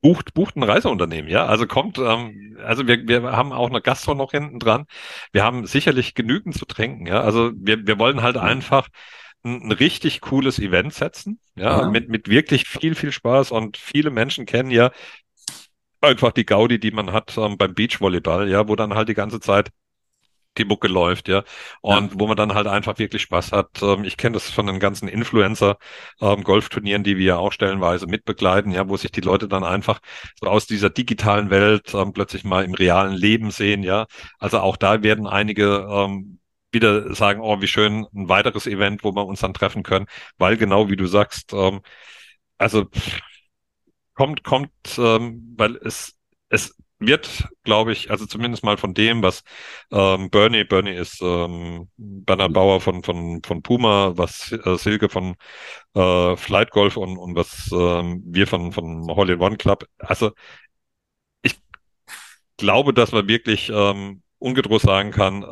bucht, bucht ein Reiseunternehmen, ja. Also kommt, ähm, also wir, wir haben auch eine Gastro noch hinten dran. Wir haben sicherlich genügend zu trinken, ja. Also wir, wir wollen halt einfach ein, ein richtig cooles Event setzen, ja, Ja. mit, mit wirklich viel, viel Spaß und viele Menschen kennen ja einfach die Gaudi, die man hat ähm, beim Beachvolleyball, ja, wo dann halt die ganze Zeit die Mucke läuft, ja, und wo man dann halt einfach wirklich Spaß hat. Ähm, ich kenne das von den ganzen Influencer ähm, die wir ja auch stellenweise mitbegleiten, ja, wo sich die Leute dann einfach so aus dieser digitalen Welt ähm, plötzlich mal im realen Leben sehen, ja. Also auch da werden einige wieder sagen, oh, wie schön, ein weiteres Event, wo wir uns dann treffen können, weil genau wie du sagst, also kommt, kommt, ähm, weil es, es wird, glaube ich, also zumindest mal von dem, was ähm, Bernie, Bernie ist ähm, Bernhard Bauer von, von, von Puma, was äh, Silke von äh, Flight Golf und, und was ähm, wir von, von Hole One Club. Also ich glaube, dass man wirklich ähm, ungedroht sagen kann,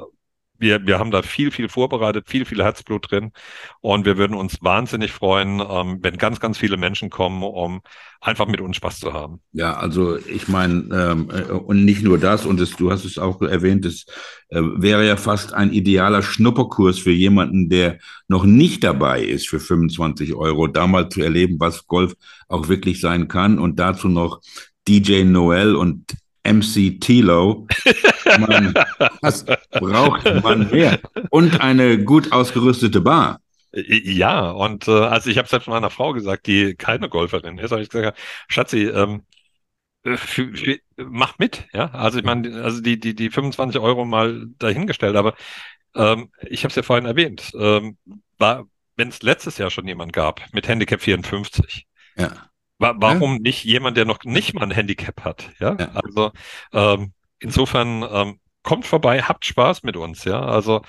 wir, wir haben da viel, viel vorbereitet, viel, viel Herzblut drin und wir würden uns wahnsinnig freuen, ähm, wenn ganz, ganz viele Menschen kommen, um einfach mit uns Spaß zu haben. Ja, also ich meine, ähm, äh, und nicht nur das, und es, du hast es auch erwähnt, es äh, wäre ja fast ein idealer Schnupperkurs für jemanden, der noch nicht dabei ist, für 25 Euro, da mal zu erleben, was Golf auch wirklich sein kann und dazu noch DJ Noel und MC Tilo. Man, was braucht man mehr? Und eine gut ausgerüstete Bar. Ja, und äh, also ich habe selbst meiner Frau gesagt, die keine Golferin ist, habe ich gesagt, Schatzi, ähm, äh, mach mit, ja. Also ich meine, also die, die, die 25 Euro mal dahingestellt, aber ähm, ich habe es ja vorhin erwähnt, ähm, wenn es letztes Jahr schon jemand gab mit Handicap 54, Ja. Wa warum nicht jemand, der noch nicht mal ein Handicap hat, ja? Ja. Also ähm, insofern ähm, kommt vorbei, habt Spaß mit uns, ja. Also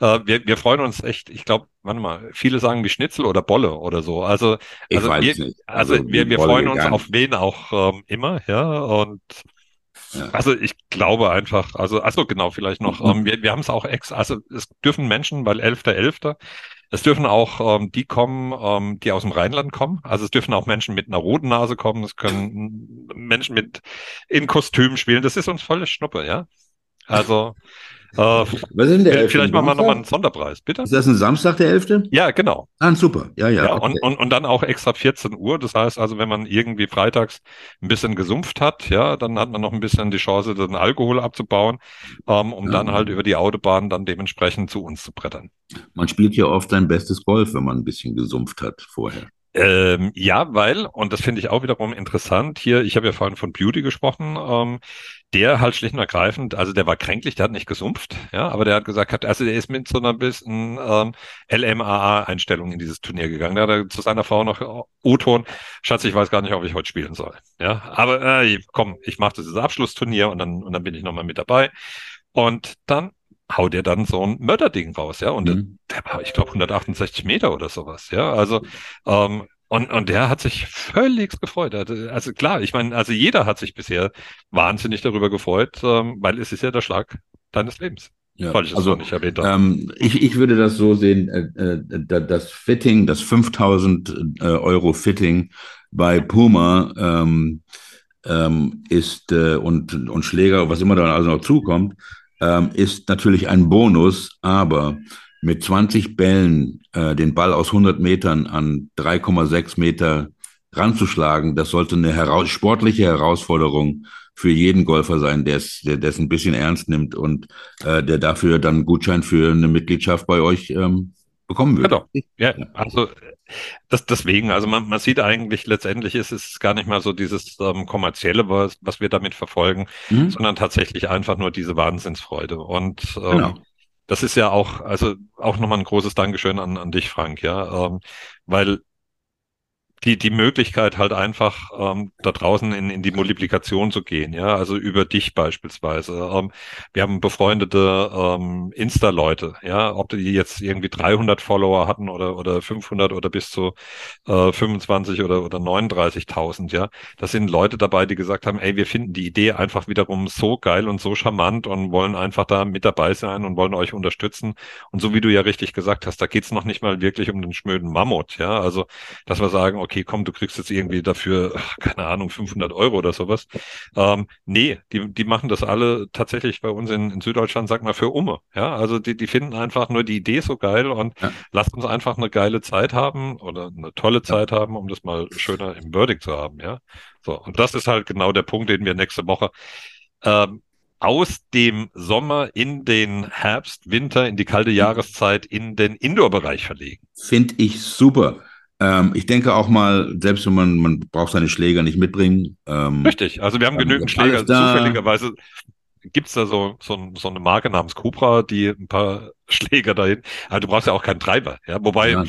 äh, wir, wir freuen uns echt, ich glaube, warte mal, viele sagen wie Schnitzel oder Bolle oder so. Also, Ich also weiß wir, nicht. also, wir, wir Bolle freuen uns auf wen auch ähm, immer, ja. Und Ja. also ich glaube einfach, also, also genau, vielleicht noch, Mhm. ähm, wir, wir haben es auch ex, also es dürfen Menschen, weil 11.11., es dürfen auch ähm, die kommen, ähm, die aus dem Rheinland kommen. Also es dürfen auch Menschen mit einer roten Nase kommen. Es können Menschen mit in Kostümen spielen. Das ist uns volle Schnuppe, ja. Also äh, Was ist denn der 11.? vielleicht machen wir nochmal einen? Sonderpreis, bitte. Ist das ein Samstag, der 11.? Ja, genau. Ah, super. Ja, ja. Ja, okay. und, und, und dann auch extra 14 Uhr. Das heißt also, wenn man irgendwie freitags ein bisschen gesumpft hat, ja, dann hat man noch ein bisschen die Chance, den Alkohol abzubauen, ähm, um Ja. dann halt über die Autobahn dann dementsprechend zu uns zu brettern. Man spielt ja oft sein bestes Golf, wenn man ein bisschen gesumpft hat vorher. Ähm, ja, weil, und das finde ich auch wiederum interessant, hier, ich habe ja vorhin von Beauty gesprochen, ähm, der halt schlicht und ergreifend, also der war kränklich, der hat nicht gesumpft, ja, aber der hat gesagt, also der ist mit so einer bisschen ähm, LMAA-Einstellung in dieses Turnier gegangen. Da hat er zu seiner Frau noch äh, O-Ton, Schatz, ich weiß gar nicht, ob ich heute spielen soll. Ja, aber äh, komm, ich mache dieses Abschlussturnier und dann, und dann bin ich nochmal mit dabei. Und dann haut er dann so ein Mörderding raus, ja, und Mhm. der war, ich glaube, 168 Meter oder sowas, ja. Also, ähm, und, und der hat sich völlig gefreut. Also also klar, ich meine, also jeder hat sich bisher wahnsinnig darüber gefreut, ähm, weil es ist ja der Schlag deines Lebens. Ja. Es Also, nicht erwähnt ähm, ich, ich würde das so sehen, äh, äh, da- das Fitting, das 5000 äh, Euro Fitting bei Puma ähm, ähm, ist äh, und, und Schläger, was immer da also noch zukommt, ähm, ist natürlich ein Bonus, aber mit 20 Bällen äh, den Ball aus 100 Metern an 3,6 Meter ranzuschlagen, das sollte eine heraus sportliche Herausforderung für jeden Golfer sein, der es der es ein bisschen ernst nimmt und äh, der dafür dann Gutschein für eine Mitgliedschaft bei euch ähm, bekommen würde. Genau. Ja, also das, deswegen, also man, man sieht eigentlich letztendlich ist es gar nicht mal so dieses ähm, kommerzielle, was, was wir damit verfolgen, Mhm. sondern tatsächlich einfach nur diese Wahnsinnsfreude. Und ähm, Genau. das ist ja auch, also auch nochmal ein großes Dankeschön an, an dich, Frank, ja, ähm, weil die, die Möglichkeit halt einfach ähm, da draußen in, in die Multiplikation zu gehen, ja, also über dich beispielsweise. Ähm, wir haben befreundete ähm, Insta-Leute, ja, ob die jetzt irgendwie 300 Follower hatten oder, oder 500 oder bis zu äh, 25 oder, oder 39.000, ja. Das sind Leute dabei, die gesagt haben, ey, wir finden die Idee einfach wiederum so geil und so charmant und wollen einfach da mit dabei sein und wollen euch unterstützen. Und so wie du ja richtig gesagt hast, da geht's noch nicht mal wirklich um den schmöden Mammut, ja. Also, dass wir sagen, okay, komm, du kriegst jetzt irgendwie dafür, keine Ahnung, 500 Euro oder sowas. Ähm, nee, die, die machen das alle tatsächlich bei uns in, in Süddeutschland, sag mal, für Umme. Ja, also die, die finden einfach nur die Idee so geil und ja. lasst uns einfach eine geile Zeit haben oder eine tolle Zeit ja. haben, um das mal schöner im Wording zu haben, ja. So, und das ist halt genau der Punkt, den wir nächste Woche ähm, aus dem Sommer in den Herbst, Winter, in die kalte Jahreszeit, in den Indoor-Bereich verlegen. Finde ich super. Ähm, ich denke auch mal, selbst wenn man, man braucht seine Schläger nicht mitbringen. Ähm, Richtig, also wir haben genügend Schläger. Zufälligerweise gibt es da so, so, so, eine Marke namens Cobra, die ein paar Schläger dahin. Aber du brauchst ja auch keinen Treiber, ja. Wobei ja.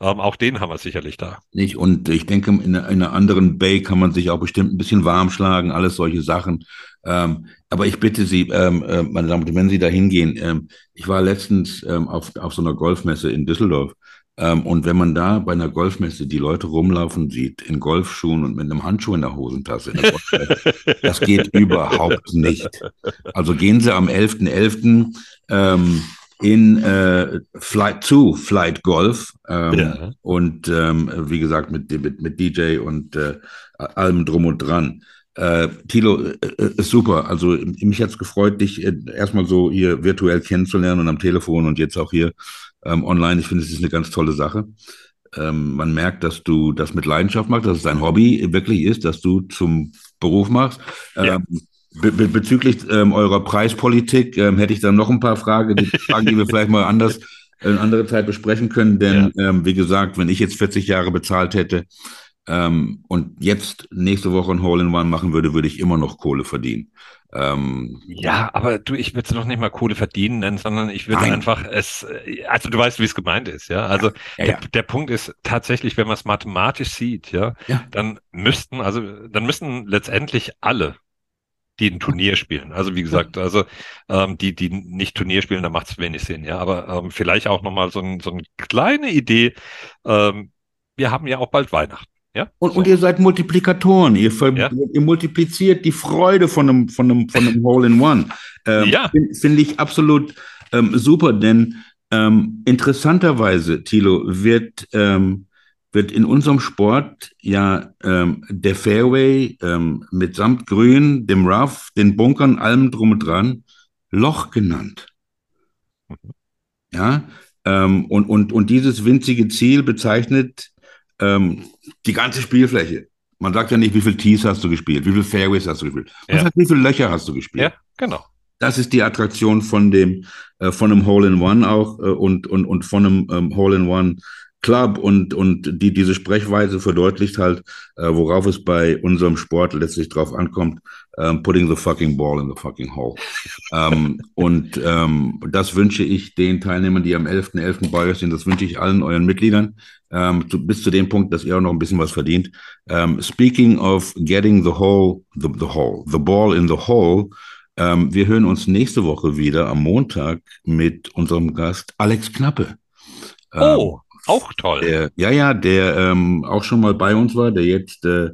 Ähm, auch den haben wir sicherlich da. Nicht, und ich denke, in, in einer anderen Bay kann man sich auch bestimmt ein bisschen warm schlagen, alles solche Sachen. Ähm, aber ich bitte Sie, ähm, äh, meine Damen und Herren, wenn Sie da hingehen, ähm, ich war letztens ähm, auf, auf so einer Golfmesse in Düsseldorf und wenn man da bei einer Golfmesse die Leute rumlaufen sieht, in Golfschuhen und mit einem Handschuh in der Hosentasche, in der das geht überhaupt nicht. Also gehen Sie am 11.11. .11., ähm, in äh, Flight 2, Flight Golf. Ähm, ja. Und ähm, wie gesagt, mit, mit, mit DJ und äh, allem drum und dran. Äh, Tilo, äh, äh, super. Also mich hat's gefreut, dich äh, erstmal so hier virtuell kennenzulernen und am Telefon und jetzt auch hier ähm, online. Ich finde, es ist eine ganz tolle Sache. Ähm, man merkt, dass du das mit Leidenschaft machst, dass es dein Hobby wirklich ist, dass du zum Beruf machst. Ja. Ähm, be be bezüglich ähm, eurer Preispolitik ähm, hätte ich dann noch ein paar Fragen, die, Fragen, die wir vielleicht mal anders in andere Zeit besprechen können. Denn ja. ähm, wie gesagt, wenn ich jetzt 40 Jahre bezahlt hätte ähm, und jetzt nächste Woche ein Hole-in-One machen würde, würde ich immer noch Kohle verdienen. Ähm, ja, aber du, ich würde es noch nicht mal Kohle verdienen nennen, sondern ich würde einfach es, also du weißt, wie es gemeint ist, ja. Also ja, ja, der, der, Punkt ist tatsächlich, wenn man es mathematisch sieht, ja, ja, dann müssten, also dann müssen letztendlich alle, die ein Turnier spielen. Also wie gesagt, also ähm, die, die nicht Turnier spielen, da macht es wenig Sinn, ja. Aber ähm, vielleicht auch nochmal so, ein, so eine kleine Idee. Ähm, wir haben ja auch bald Weihnachten. Ja? Und, so. und ihr seid Multiplikatoren. Ihr, ja? ihr, multipliziert die Freude von einem, von einem, von einem Hole-in-One. Ähm, ja. Finde find ich absolut ähm, super, denn ähm, interessanterweise, Thilo, wird, ähm, wird in unserem Sport ja ähm, der Fairway ähm, mitsamt Grün, dem Rough, den Bunkern, allem drum und dran, Loch genannt. Mhm. Ja, und, und, und dieses winzige Ziel bezeichnet ähm, die ganze Spielfläche. Man sagt ja nicht, wie viele Tees hast du gespielt, wie viele Fairways hast du gespielt. Was ja. heißt, wie viele Löcher hast du gespielt? Ja, genau. Das ist die Attraktion von dem, äh, von einem Hole-in-One auch äh, und, und, und von einem ähm, Hole-in-One Club und, und die, diese Sprechweise verdeutlicht halt, äh, worauf es bei unserem Sport letztlich drauf ankommt, ähm, putting the fucking ball in the fucking hole. ähm, und ähm, das wünsche ich den Teilnehmern, die am 11.11. .11. bei euch sind, das wünsche ich allen euren Mitgliedern, ähm, zu, bis zu dem Punkt, dass ihr auch noch ein bisschen was verdient. Ähm, speaking of getting the hole, the, the hole, the ball in the hole, ähm, wir hören uns nächste Woche wieder am Montag mit unserem Gast Alex Knappe. Oh, auch toll. Der, ja, ja, der ähm, auch schon mal bei uns war, der jetzt äh,